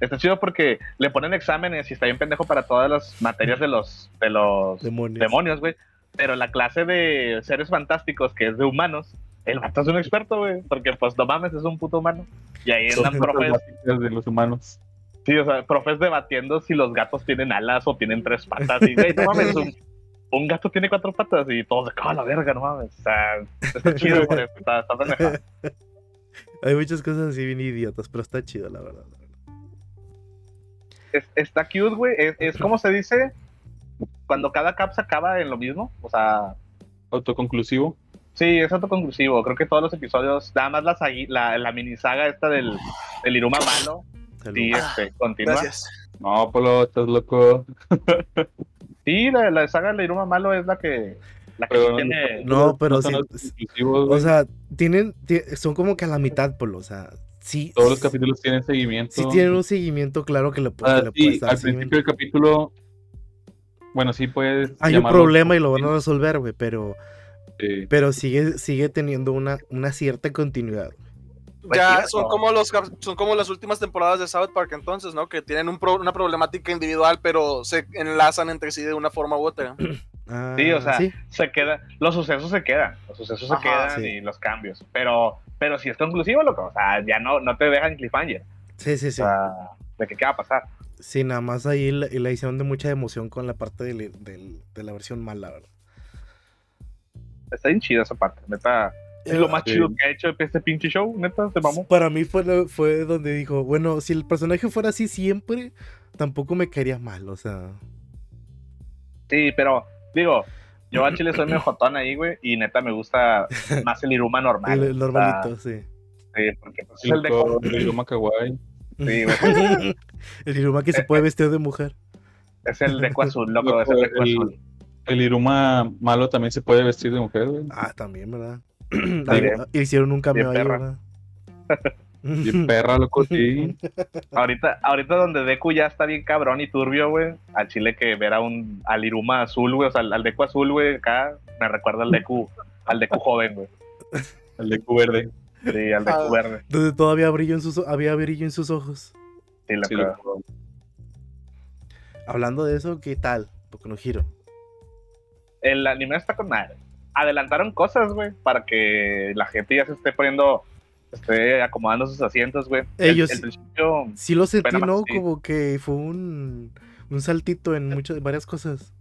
Speaker 3: Está chido porque le ponen exámenes y está bien pendejo para todas las materias de los, de los
Speaker 1: Demonios.
Speaker 3: güey. Pero la clase de seres fantásticos, que es de humanos, el vato es un experto, güey. Porque, pues, no mames, es un puto humano. Y ahí andan profes,
Speaker 4: de los humanos.
Speaker 3: sí, o sea, profes debatiendo si los gatos tienen alas o tienen tres patas. Y, güey, no *laughs* mames, un, un gato tiene cuatro patas y todos de, "Ah, la verga, no mames. O sea, está *laughs* chido, güey. Está, está.
Speaker 1: Hay muchas cosas así bien idiotas, pero está chido, la verdad.
Speaker 3: Es- está cute, güey. Es, es como se dice cuando cada cap se acaba en lo mismo. O sea,
Speaker 4: Autoconclusivo.
Speaker 3: Sí, es autoconclusivo. Creo que todos los episodios, nada más la, la, la mini saga esta del, del Iruma malo, sí, este, continúa.
Speaker 2: Gracias.
Speaker 4: No, Polo, estás loco. *laughs*
Speaker 3: Sí, la, la saga del Iruma malo es la que, la que
Speaker 4: Pero
Speaker 3: tiene...
Speaker 1: No, pero sí-
Speaker 4: autoconclusivos,
Speaker 1: O sea, tienen, ti- son como que a la mitad, Polo. O sea, sí.
Speaker 4: Todos los capítulos tienen seguimiento.
Speaker 1: Sí tienen un seguimiento claro que le,
Speaker 4: Ah,
Speaker 1: que le
Speaker 4: sí,
Speaker 1: puedes dar
Speaker 4: al principio del capítulo. Bueno, sí puedes.
Speaker 1: Hay un problema y lo van a resolver, güey, pero,
Speaker 4: Sí.
Speaker 1: pero sigue, sigue teniendo una, una cierta continuidad.
Speaker 2: Ya son como los son como las últimas temporadas de South Park entonces, ¿no? Que tienen un pro- una problemática individual, pero se enlazan entre sí de una forma u otra. *clears throat*
Speaker 1: Ah,
Speaker 3: Sí, o sea,
Speaker 1: sí.
Speaker 3: se queda, los sucesos se quedan, los sucesos
Speaker 2: Ajá,
Speaker 3: se quedan
Speaker 1: sí.
Speaker 3: y los cambios, pero, pero si es conclusivo, loco, o sea, ya no, no te dejan cliffhanger,
Speaker 1: Sí, sí, sí.
Speaker 3: o sea, de que qué va a pasar.
Speaker 1: Sí, nada más ahí la, hicieron de mucha emoción con la parte del- del- de la versión mala, ¿verdad?
Speaker 3: Está bien chida esa parte, neta, es lo más
Speaker 4: Sí.
Speaker 3: chido que ha hecho este pinche show, neta, se mamó.
Speaker 1: Para mí fue, fue donde dijo, bueno, si el personaje fuera así siempre, tampoco me caería mal, o sea.
Speaker 3: Sí, pero digo, yo a Chile soy medio jotón ahí, güey, y neta me gusta más el Iruma normal.
Speaker 1: el,
Speaker 3: o
Speaker 1: el
Speaker 3: sea,
Speaker 1: normalito, sí.
Speaker 3: sí, porque pues, es
Speaker 4: Sí,
Speaker 3: el de
Speaker 4: loco, el Iruma Kawaii.
Speaker 3: Sí, güey. *laughs*
Speaker 1: el Iruma que se puede vestir de mujer.
Speaker 3: es el de azul, loco, es el de
Speaker 4: El-
Speaker 3: azul.
Speaker 4: El Iruma malo también se puede vestir de mujer, güey.
Speaker 1: Ah, también, ¿verdad? *clears throat* Algo- Hicieron un cambio ahí. ¿verdad? *laughs*
Speaker 4: Bien *laughs* perra, loco, sí. *laughs*
Speaker 3: Ahorita, ahorita donde Deku ya está bien cabrón y turbio, güey, al Chile que ver a un al Iruma azul, güey, o sea, al, al Deku azul, güey, acá me recuerda al Deku, al Deku joven, güey.
Speaker 4: El de Q verde.
Speaker 3: Sí, al Deku
Speaker 2: Ah.
Speaker 3: verde.
Speaker 1: Donde todavía brillo en sus, había brillo en sus ojos.
Speaker 3: Sí, loco.
Speaker 4: Sí.
Speaker 1: Hablando de eso, ¿qué tal? Porque no giro.
Speaker 3: El anime está con madre. Adelantaron cosas, güey, para que la gente ya se esté poniendo, esté acomodando sus asientos, güey. El-
Speaker 1: Ellos-
Speaker 3: el principio,
Speaker 1: Sí lo sentí, ¿no?
Speaker 3: sí.
Speaker 1: Como que fue un, un saltito en muchas, varias cosas.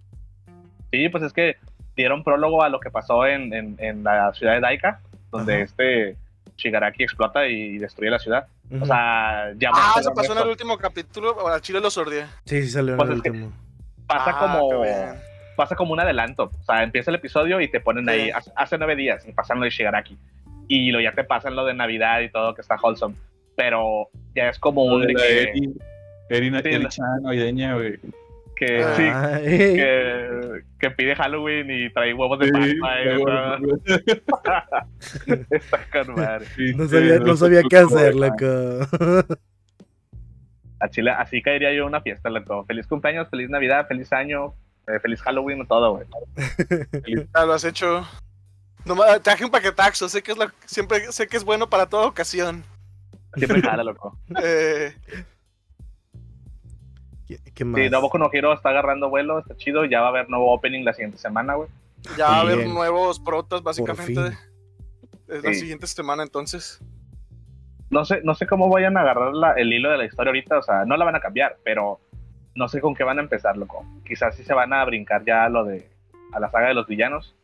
Speaker 3: Sí, pues es que dieron prólogo a lo que pasó en, en, en la ciudad de Daika, donde
Speaker 1: Ajá.
Speaker 3: este Shigaraki explota y destruye la ciudad. O sea, ya
Speaker 2: Ah, eso pasó en el último capítulo. A Chile lo sordié.
Speaker 1: sí, sí salió en
Speaker 3: pues
Speaker 1: el último.
Speaker 3: pasa
Speaker 2: Ah,
Speaker 3: como pasa como un adelanto. O sea, empieza el episodio y te ponen ahí hace, hace nueve días y pasan lo de Shigaraki. Y lo, ya te pasan lo de Navidad y todo que está wholesome. Pero ya es como un de
Speaker 4: La
Speaker 3: que,
Speaker 4: Eri, Eri,
Speaker 3: Sí,
Speaker 4: Eri
Speaker 3: la-
Speaker 4: Chan navideña, güey.
Speaker 3: que,
Speaker 2: Ah.
Speaker 3: sí,
Speaker 1: Ah,
Speaker 3: que, que pide Halloween y trae huevos de
Speaker 4: Sí,
Speaker 3: Pascua. y,
Speaker 4: luego-
Speaker 3: o sea, está con madre.
Speaker 4: sí,
Speaker 1: No
Speaker 4: sí,
Speaker 1: sabía, no sabía qué hacer, loco.
Speaker 3: A Chile, así caería yo una fiesta, loco. Feliz cumpleaños, feliz Navidad, feliz año, eh, feliz Halloween, todo, güey.
Speaker 2: Ya lo has hecho. Traje un paquetaxo. Sé que es la, siempre sé que es bueno para toda ocasión.
Speaker 3: Siempre jala, loco.
Speaker 2: Eh,
Speaker 1: ¿Qué, qué más?
Speaker 3: Sí, Noboku no Hero está agarrando vuelo, está chido. Ya va a haber nuevo opening la siguiente semana, güey.
Speaker 2: ya va a haber nuevos protas, básicamente. Es la
Speaker 3: Sí.
Speaker 2: siguiente semana, entonces.
Speaker 3: No sé, no sé cómo vayan a agarrar la- el hilo de la historia ahorita, o sea, no la van a cambiar, pero no sé con qué van a empezar, loco. Quizás sí se van a brincar ya a lo de a la saga de los villanos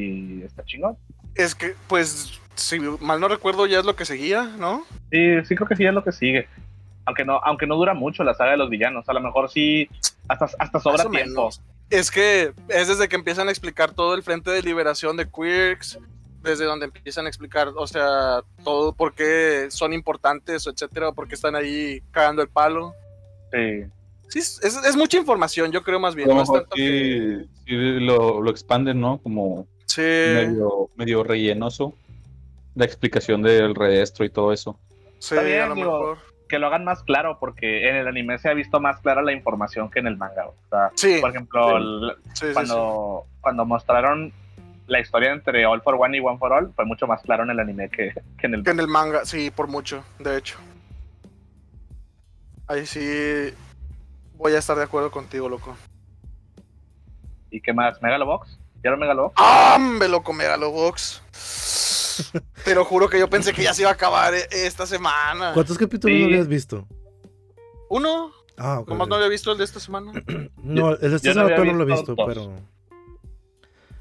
Speaker 3: y está chingón.
Speaker 2: Es que, pues, si mal no recuerdo, ya es lo que seguía, ¿no?
Speaker 3: Sí, sí creo que sí es lo que sigue. Aunque no, aunque no dura mucho la saga de los villanos, a lo mejor sí hasta, hasta sobra
Speaker 2: Más o
Speaker 3: tiempo.
Speaker 2: menos. Es que es desde que empiezan a explicar todo el frente de liberación de Quirks, desde donde empiezan a explicar, o sea, todo por qué son importantes, etcétera, por qué están ahí cagando el palo.
Speaker 3: Sí.
Speaker 2: Sí, es, es- es mucha información, yo creo más bien. No es que-
Speaker 4: sí, sí lo, lo expanden, ¿no? Como
Speaker 2: Sí,
Speaker 4: medio, medio rellenoso. La explicación del rediestro y todo eso.
Speaker 2: sí,
Speaker 3: Está bien,
Speaker 2: a lo
Speaker 3: digo,
Speaker 2: mejor.
Speaker 3: que lo hagan más claro, porque en el anime se ha visto más clara la información que en el manga. O sea,
Speaker 2: Sí.
Speaker 3: por ejemplo, el-
Speaker 2: Sí, sí,
Speaker 3: cuando, cuando mostraron la historia entre All for One y One for All, fue mucho más claro en el anime que, que en el
Speaker 2: Que en el manga, sí, por mucho, de hecho. Ahí sí voy a estar de acuerdo contigo, loco.
Speaker 3: ¿Y qué más? ¿Megalobox? ¿Vieron Megalobox?
Speaker 2: ¡Ah, me lo Megalobox! Te lo juro que yo pensé que ya se iba a acabar eh, esta semana.
Speaker 1: ¿Cuántos capítulos
Speaker 3: Sí.
Speaker 1: no habías visto?
Speaker 2: Uno,
Speaker 1: Ah, ok.
Speaker 2: nomás no había visto el de esta semana. *clears throat*
Speaker 1: No, el de esta
Speaker 3: no
Speaker 1: semana
Speaker 3: había
Speaker 1: no lo he
Speaker 3: visto
Speaker 1: visto,
Speaker 3: dos.
Speaker 1: pero.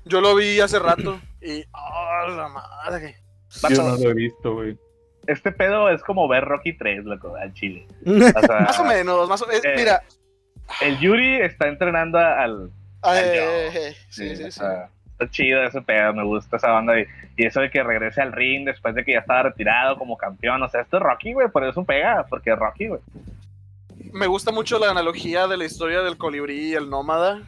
Speaker 2: Yo lo vi hace rato y. ¡Oh, la madre!
Speaker 4: Yo no lo he visto, güey.
Speaker 3: Este pedo es como ver Rocky 3, loco, al chile. *laughs* O sea,
Speaker 2: Más o menos, más o menos.
Speaker 3: eh,
Speaker 2: Mira,
Speaker 3: el Yuri está entrenando al...
Speaker 2: sí, sí, sí.
Speaker 3: está chido ese pedo, me gusta esa banda. Y, y eso de que regrese al ring después de que ya estaba retirado como campeón. O sea, esto es Rocky, güey, por eso pega, porque es Rocky, güey.
Speaker 2: Me gusta mucho la analogía de la historia del colibrí y el nómada.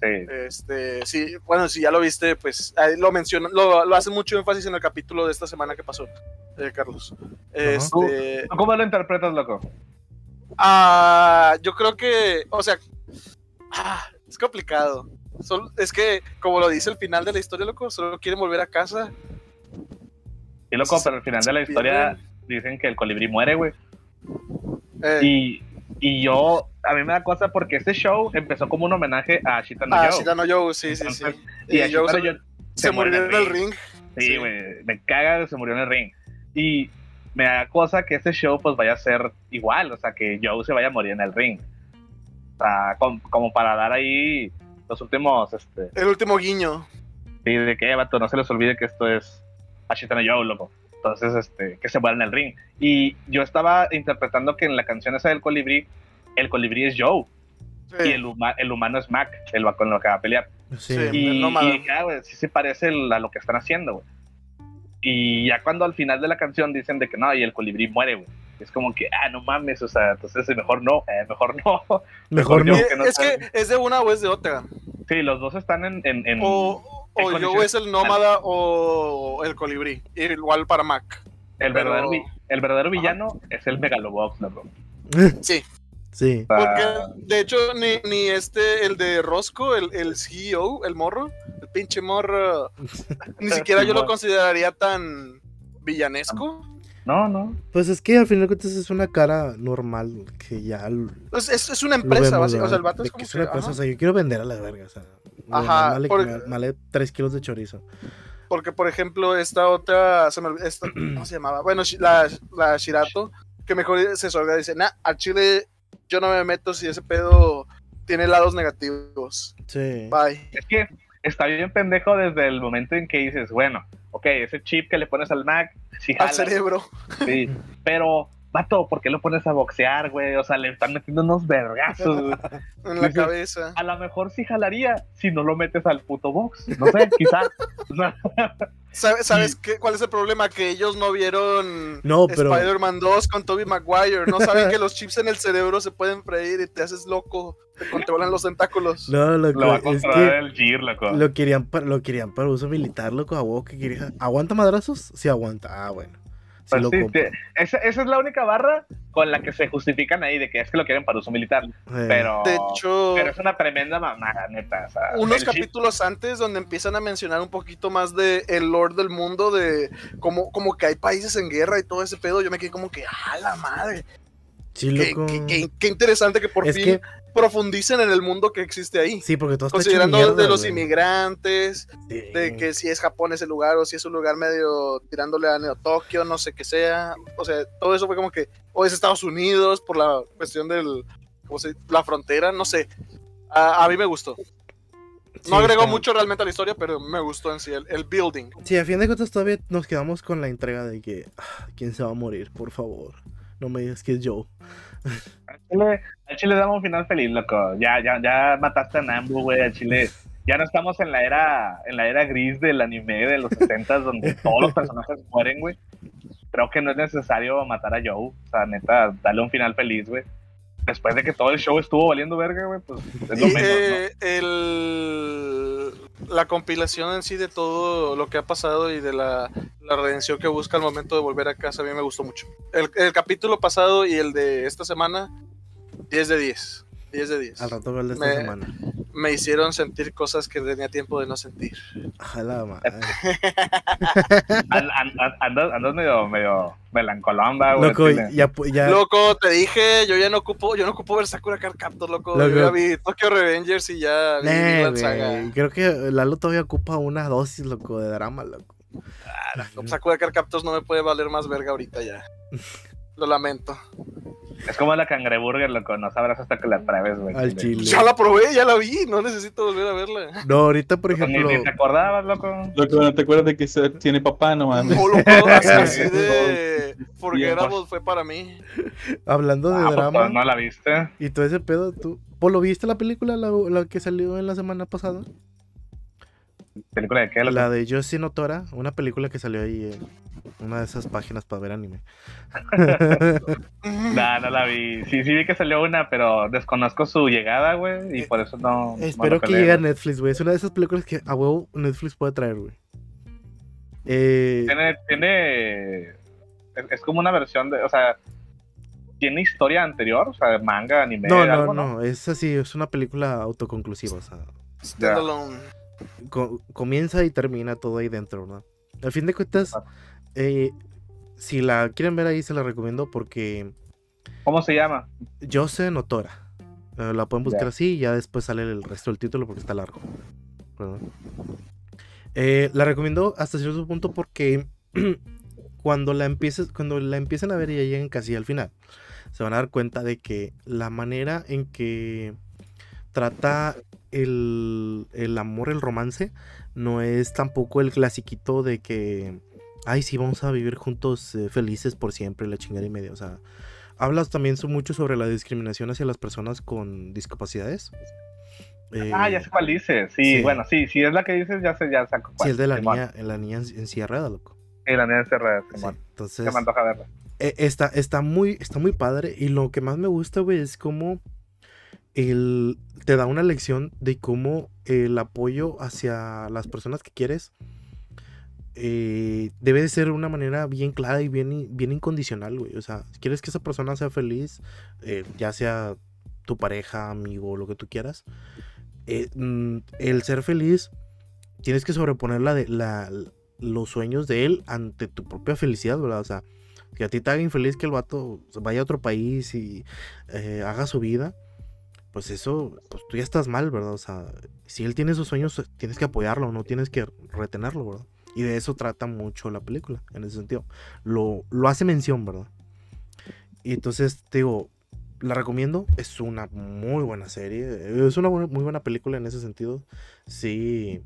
Speaker 3: Sí.
Speaker 2: Este, sí, bueno, si ya lo viste, pues lo mencionan, lo, lo hacen mucho énfasis en el capítulo de esta semana que pasó, eh, Carlos. Este,
Speaker 3: ¿Cómo lo interpretas, loco?
Speaker 2: ah, yo creo que, o sea, ah, es complicado. Sol- es que, como lo dice el final de la historia, loco, solo quieren volver a casa.
Speaker 3: Y loco, pero al final de la historia dicen que el colibrí muere, güey.
Speaker 2: Eh,
Speaker 3: Y, y yo, a mí me da cosa porque este show empezó como un homenaje a Ashita no
Speaker 2: ah. Shitano Joe, sí, sí, sí.
Speaker 3: Entonces,
Speaker 2: Y,
Speaker 3: Y no
Speaker 2: se, murió en el ring.
Speaker 3: Sí,
Speaker 2: Sí.
Speaker 3: güey, me caga que se murió en el ring. Y me da cosa que este show pues vaya a ser igual, o sea, que Joe se vaya a morir en el ring. O sea, com- como para dar ahí los últimos, este,
Speaker 2: El último guiño.
Speaker 3: sí, de que, "Eh, vato, no se les olvide que esto es Ashita no Joe, loco. Entonces, este, que se muera en el ring. Y yo estaba interpretando que en la canción esa del colibrí, el colibrí es Joe
Speaker 2: Sí.
Speaker 3: y el, huma- el humano es Mac, el va con lo que va a pelear.
Speaker 1: Sí.
Speaker 2: Sí.
Speaker 3: Y,
Speaker 2: nómada.
Speaker 3: y dije, ah, güey, sí se parece a lo que están haciendo, güey. Y ya cuando al final de la canción dicen de que no, y el colibrí muere, güey. Es como que, ah, no mames, o sea, entonces mejor no, eh, mejor no.
Speaker 1: Mejor
Speaker 3: yo
Speaker 1: no.
Speaker 3: Que no
Speaker 2: es que es de una o es de otra.
Speaker 3: Sí, los dos están en... en, en-
Speaker 2: O,
Speaker 3: en
Speaker 2: o Joe
Speaker 3: condiciones-
Speaker 2: es el nómada o el colibrí. Igual para Mac.
Speaker 3: el,
Speaker 2: pero-
Speaker 3: verdadero, vi- el verdadero villano es el Megalobox, loco. *laughs*
Speaker 2: Sí.
Speaker 1: Sí.
Speaker 3: Sea,
Speaker 2: Porque, de hecho, ni, ni este, el de Rosco, el, el CEO, el morro, el pinche morro, ni siquiera yo lo consideraría tan villanesco.
Speaker 3: No, no.
Speaker 1: Pues es que al final de cuentas es una cara normal que ya.
Speaker 2: Pues es, es una empresa,
Speaker 1: vemos,
Speaker 2: básicamente. O sea, el vato es
Speaker 1: que
Speaker 2: como
Speaker 1: es
Speaker 2: que,
Speaker 1: una empresa,
Speaker 2: ajá.
Speaker 1: o sea, yo quiero vender a la verga, o sea.
Speaker 2: Ajá,
Speaker 1: Vale,
Speaker 2: porque-
Speaker 1: vale 3 kilos de chorizo.
Speaker 2: Porque, por ejemplo, esta otra, se me olvidó- esta- ¿cómo se llamaba? Bueno, la, la Shirato, que mejor se solga dice, nah, al chile yo no me meto si ese pedo tiene lados negativos.
Speaker 1: Sí.
Speaker 2: Bye.
Speaker 3: Es que está bien pendejo desde el momento en que dices, bueno, ok, ese chip que le pones al Mac, sí
Speaker 2: Al cerebro.
Speaker 3: Sí, pero, vato, ¿por qué lo pones a boxear, güey? O sea, le están metiendo unos vergazos. *laughs*
Speaker 2: En la cabeza.
Speaker 3: A lo mejor sí jalaría si no lo metes al puto box. No sé, *laughs* quizá.
Speaker 2: ¿Sabe- ¿Sabes qué, cuál es el problema? Que ellos no vieron
Speaker 1: No, pero-
Speaker 2: Spider-Man 2 con Tobey Maguire. No saben *laughs* que los chips en el cerebro se pueden freír y te haces loco. Te controlan los tentáculos.
Speaker 1: No,
Speaker 3: lo va a
Speaker 1: loco, es
Speaker 3: controlar
Speaker 1: que
Speaker 3: el Gear, loco.
Speaker 1: lo querían, para, lo querían para uso militar, loco, a huevo que quería. ¿Aguanta madrazos? Sí, aguanta. Ah, bueno.
Speaker 3: Pues sí, sí, esa, esa es la única barra con la que se justifican ahí de que es que lo quieren para uso militar.
Speaker 1: Eh,
Speaker 3: Pero,
Speaker 2: De hecho,
Speaker 3: pero es una tremenda mamada, neta. o sea,
Speaker 2: unos
Speaker 3: chip-
Speaker 2: capítulos antes donde empiezan a mencionar un poquito más de el lore del mundo, de como, como que hay países en guerra y todo ese pedo, yo me quedé como que, ¡ah, la madre!
Speaker 1: sí,
Speaker 2: Qué,
Speaker 1: loco.
Speaker 2: qué- qué- qué interesante que por
Speaker 1: Es
Speaker 2: fin
Speaker 1: que,
Speaker 2: profundicen en el mundo que existe ahí.
Speaker 1: sí, porque todo está
Speaker 2: Considerando
Speaker 1: mierda,
Speaker 2: de los
Speaker 1: güey.
Speaker 2: inmigrantes,
Speaker 1: Sí.
Speaker 2: de que si es Japón ese lugar o si es un lugar medio tirándole a Neo Tokio, no sé qué sea. O sea, todo eso fue como que, o es Estados Unidos por la cuestión del, ¿cómo se La frontera, no sé. A, a mí me gustó.
Speaker 1: Sí,
Speaker 2: No agregó
Speaker 1: está-
Speaker 2: mucho realmente a la historia, pero me gustó en sí el, el building.
Speaker 1: Sí, a fin de cuentas todavía nos quedamos con la entrega de que. ah, ¿Quién se va a morir? Por favor. No me digas que es Joe.
Speaker 3: Al Chile, al damos un final feliz, loco. Ya, ya, ya mataste a Nambu, güey. Al Chile. Ya no estamos en la era, en la era gris del anime de los 60 donde todos los personajes mueren, güey. Creo que no es necesario matar a Joe. O sea, neta, dale un final feliz, güey. Después de que todo el show estuvo valiendo verga, güey, pues es lo
Speaker 2: Y,
Speaker 3: menos,
Speaker 2: eh, el, la compilación en sí de todo lo que ha pasado y de la, la redención que busca al momento de volver a casa, a mí me gustó mucho. El, el capítulo pasado y el de esta semana, 10 de 10. 10 de 10.
Speaker 1: Al rato el de esta
Speaker 2: Me-
Speaker 1: semana.
Speaker 2: Me hicieron sentir cosas que tenía tiempo de no sentir.
Speaker 1: A la madre. *laughs*
Speaker 3: Andas, andas medio, medio güey.
Speaker 1: Loco, ya,
Speaker 2: Loco, te dije, yo ya no ocupo, yo no ocupo ver Sakura Card Captor, loco.
Speaker 1: Loco.
Speaker 2: Yo ya vi Tokyo Revengers y ya vi Vinland Saga.
Speaker 1: Creo que Lalo todavía ocupa una dosis, loco, de drama, loco.
Speaker 2: Sakura Card Captors no me puede valer más verga ahorita ya. *laughs* Lo lamento.
Speaker 3: Es como la cangreburger, loco. No sabrás hasta que la pruebes, güey.
Speaker 1: Al chile.
Speaker 2: Ya la probé, ya la vi, no necesito volver a verla.
Speaker 1: No, ahorita, por
Speaker 3: Pues Ni,
Speaker 1: ejemplo,
Speaker 3: ni te acordabas, loco.
Speaker 4: Loco, ¿no te acuerdas de que se- tiene papá? No mames.
Speaker 2: No lo puedo así, *laughs* así de *laughs* Forgettable fue para mí.
Speaker 1: hablando de
Speaker 3: Ah, pues,
Speaker 1: drama
Speaker 3: pues, no la viste.
Speaker 1: y todo ese pedo, ¿tú, Polo, viste la película, la, la que salió en la semana pasada?
Speaker 3: ¿Película de qué? loco?
Speaker 1: La de Yoshi no Tora, una película que salió ahí en una de esas páginas para ver anime. *laughs*
Speaker 3: No, no la vi. Sí, sí vi que salió una, pero desconozco su llegada, güey. Y por eso no. no
Speaker 1: Espero que llegue a. Netflix, güey. Es una de esas películas que a huevo Netflix puede traer, güey. Eh,
Speaker 3: Tiene. tiene es, es como una versión de. O sea. ¿Tiene historia anterior? O sea, manga, anime.
Speaker 1: no, no,
Speaker 3: algo,
Speaker 1: no, es así, es una película autoconclusiva, o sea,
Speaker 2: Standalone.
Speaker 1: Co- comienza y termina todo ahí dentro, ¿no? Al fin de cuentas, eh, si la quieren ver ahí, se la recomiendo porque
Speaker 3: ¿Cómo se llama?
Speaker 1: Yose no Tora. Eh, la pueden buscar así y ya después sale el resto del título porque está largo. Eh, la recomiendo hasta cierto punto porque *clears throat* cuando la empieces, cuando la empiecen a ver y ya lleguen casi al final, se van a dar cuenta de que la manera en que trata el, el amor, el romance, no es tampoco el clasiquito de que, ay, sí, vamos a vivir juntos eh, felices por siempre, la chingada y media. O sea, hablas también mucho sobre la discriminación hacia las personas con discapacidades. Eh,
Speaker 3: Ah, ya sé cuál dices. Sí,
Speaker 1: sí.
Speaker 3: bueno, sí, si es la que dices, ya sé, ya saco cuál.
Speaker 1: Sí, es de la niña, la niña en, en silla de ruedas, loco.
Speaker 3: Sí, la niña encerrada,
Speaker 1: Sí, entonces,
Speaker 3: Se me antoja verla.
Speaker 1: eh, está, está, muy, está muy padre. Y lo que más me gusta, güey, es cómo te da una lección de cómo el apoyo hacia las personas que quieres eh, debe de ser de una manera bien clara y bien, in- bien incondicional, güey. O sea, si quieres que esa persona sea feliz, eh, ya sea tu pareja, amigo, lo que tú quieras, eh, mm, el ser feliz, tienes que sobreponer la los sueños de él ante tu propia felicidad. O sea, que a ti te haga infeliz que el vato vaya a otro país y haga su vida, pues eso, pues tú ya estás mal, ¿verdad? O sea, si él tiene sus sueños, tienes que apoyarlo, no tienes que retenerlo, ¿verdad? Y de eso trata mucho la película, en ese sentido. Lo, lo hace mención, ¿verdad? Y entonces, te digo, la recomiendo, es una muy buena serie, es una muy buena película en ese sentido. Sí,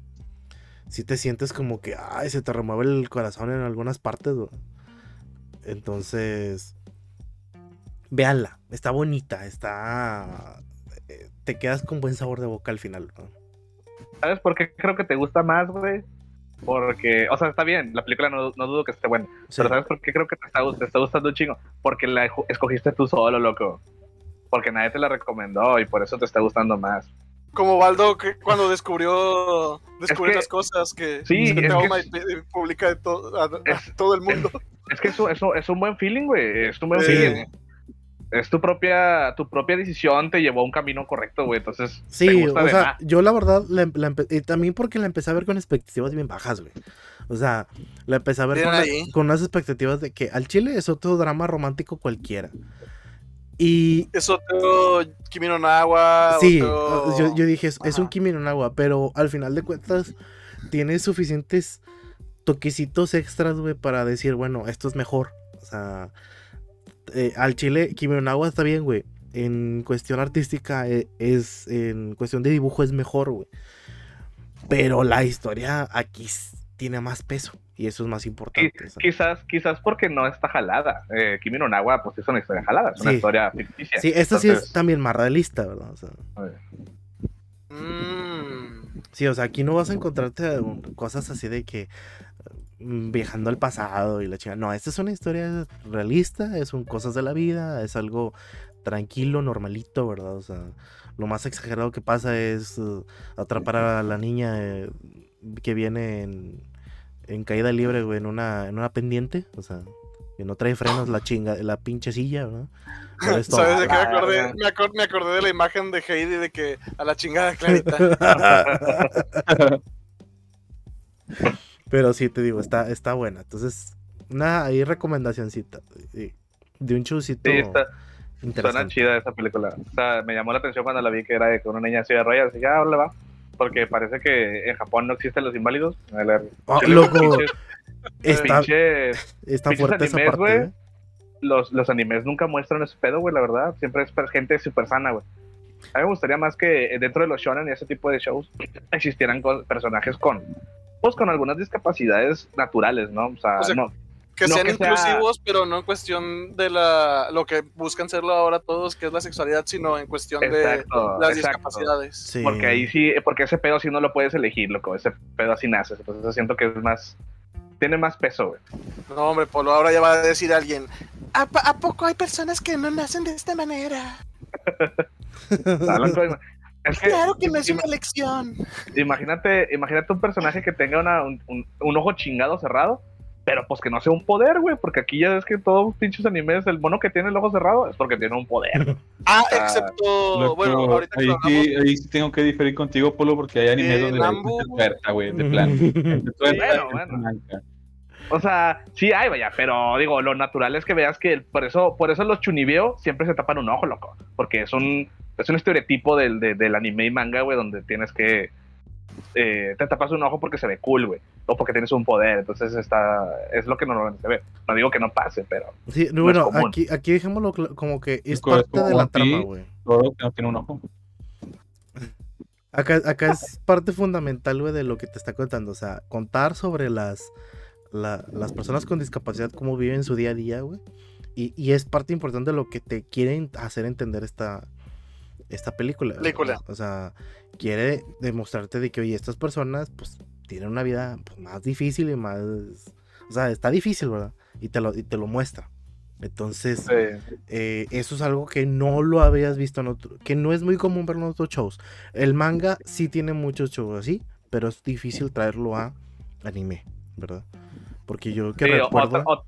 Speaker 1: sí te sientes como que, ay, se te remueve el corazón en algunas partes, ¿verdad? Entonces, véanla, está bonita, está... eh, Te quedas con buen sabor de boca al final. ¿no?
Speaker 3: ¿Sabes por qué creo que te gusta más, güey? Porque, o sea, está bien, la película no, no dudo que esté buena.
Speaker 1: Sí.
Speaker 3: Pero ¿sabes por qué creo que te está, te está gustando un chingo? Porque la escogiste tú solo, loco. Porque nadie te la recomendó y por eso te está gustando más.
Speaker 2: Como Baldo que cuando descubrió, descubrió
Speaker 3: que-
Speaker 2: las cosas que
Speaker 3: Sí,
Speaker 2: se
Speaker 3: es que
Speaker 2: y, publica de to- a, a
Speaker 3: Es-
Speaker 2: todo el mundo.
Speaker 3: Es que eso, eso es un buen feeling, güey. Es un buen
Speaker 2: Sí.
Speaker 3: feeling. Es tu propia, tu propia decisión te llevó a un camino correcto, güey. Entonces, te
Speaker 1: Sí,
Speaker 3: gusta
Speaker 1: o
Speaker 3: de
Speaker 1: sea,
Speaker 3: más.
Speaker 1: yo la verdad, la, la y también porque la empecé a ver con expectativas bien bajas, güey. O sea, la empecé a ver con, la- con unas expectativas de que al chile es otro drama romántico cualquiera. Y
Speaker 2: Es otro Kimi no Nawa.
Speaker 1: sí,
Speaker 2: otro-
Speaker 1: yo, yo dije, es, es un. Kimi no Nawa, pero al final de cuentas tiene suficientes toquecitos extras, güey, para decir, bueno, esto es mejor. O sea, eh, al chile, Kimi no Nawa está bien, güey. En cuestión artística eh, es, en cuestión de dibujo es mejor, güey. Pero la historia aquí tiene más peso y eso es más importante.
Speaker 3: Quizás, quizás porque no está jalada. Eh, Kimi no Nawa, pues es una historia jalada, es una historia ficticia.
Speaker 1: Sí, esta sí es también más realista, ¿verdad? O sea,
Speaker 3: eh,
Speaker 2: Mm.
Speaker 1: Sí, o sea, aquí no vas a encontrarte um, cosas así de que viajando al pasado y la chica. No, esta es una historia realista, es un cosas de la vida, es algo tranquilo, normalito, ¿verdad? O sea, lo más exagerado que pasa es uh, atrapar a la niña eh, que viene en, en caída libre, güey, en una, en una pendiente, o sea, que no trae frenos la chinga, la pinche silla, ¿no? *laughs*
Speaker 2: ¿Sabes de qué me *laughs* acordé? Me, acor- me acordé de la imagen de Heidi de que a la chingada clarita. *laughs*
Speaker 1: Pero sí, te digo, está, está buena. Entonces, una ahí recomendacioncita de, de un showcito
Speaker 3: Sí, está, suena chida esa película. O sea, me llamó la atención cuando la vi que era de con una niña así de rayas. Y ya, ahora va. Porque parece que en Japón no existen los inválidos. A ver,
Speaker 1: Ah, loco,
Speaker 3: pinches-
Speaker 1: Está,
Speaker 3: pinches-
Speaker 1: está
Speaker 3: pinches
Speaker 1: fuerte esa
Speaker 3: animes,
Speaker 1: parte. ¿eh?
Speaker 3: los, los animes nunca muestran ese pedo, güey, la verdad. Siempre es gente súper sana, güey. A mí me gustaría más que dentro de los shonen y ese tipo de shows existieran personajes con, pues, con algunas discapacidades naturales, ¿no? O sea,
Speaker 2: O sea,
Speaker 3: no,
Speaker 2: Que
Speaker 3: No
Speaker 2: sean
Speaker 3: que sea-
Speaker 2: inclusivos, pero no en cuestión de la lo que buscan serlo ahora todos, que es la sexualidad, sino en cuestión
Speaker 3: Exacto,
Speaker 2: de las
Speaker 3: exacto.
Speaker 2: discapacidades.
Speaker 1: Sí.
Speaker 3: Porque ahí sí, porque ese pedo sí no lo puedes elegir, loco. Ese pedo así naces. Entonces siento que es más, tiene más peso, güey.
Speaker 2: No, hombre, Polo, ahora ya va a decir alguien. ¿A, poco hay personas que no nacen de esta manera? *laughs*
Speaker 3: Loco, Es que,
Speaker 2: Claro que no es una elección.
Speaker 3: imagínate, imagínate un personaje que tenga una- un, un- un ojo chingado cerrado, pero pues que no sea un poder, güey, porque aquí ya ves que todos pinches animes, el mono que tiene el ojo cerrado es porque tiene un poder. *laughs*
Speaker 2: Ah, excepto.
Speaker 4: Loco,
Speaker 2: bueno, ahorita que
Speaker 4: ahí,
Speaker 2: lo hablamos.
Speaker 4: sí, ahí sí tengo que diferir contigo, Polo, porque hay animes
Speaker 2: Eh,
Speaker 4: donde la
Speaker 2: Nambu.
Speaker 4: güey, de *laughs* plan.
Speaker 3: Bueno, bueno. O sea, sí hay, vaya, pero digo, lo natural es que veas que el- por eso, por eso los chunibeo siempre se tapan un ojo, loco. Porque es un, es un estereotipo del, de- del anime y manga, güey, donde tienes que. eh, te tapas un ojo porque se ve cool, güey. O porque tienes un poder. Entonces está. Es lo que normalmente se ve. No digo que no pase, pero.
Speaker 1: Sí,
Speaker 3: No
Speaker 1: bueno,
Speaker 3: es común.
Speaker 1: aquí, aquí dejémoslo como que es parte de la trama, güey.
Speaker 4: Todo que no tiene un ojo.
Speaker 1: Acá, acá es parte fundamental, güey, de lo que te está contando. O sea, contar sobre las, la- las personas con discapacidad, cómo viven su día a día, güey. Y, y es parte importante de lo que te quieren hacer entender esta, esta película.
Speaker 2: Película.
Speaker 1: O sea, quiere demostrarte de que, oye, estas personas, pues, tienen una vida pues, más difícil y más... O sea, está difícil, ¿verdad? Y te lo, y te lo muestra. Entonces,
Speaker 3: eh,
Speaker 1: eh, eso es algo que no lo habías visto en otro, que no es muy común verlo en otros shows. El manga sí tiene muchos shows así, pero es difícil traerlo a anime, ¿verdad? Porque yo que
Speaker 3: sí,
Speaker 1: recuerdo,
Speaker 3: otra,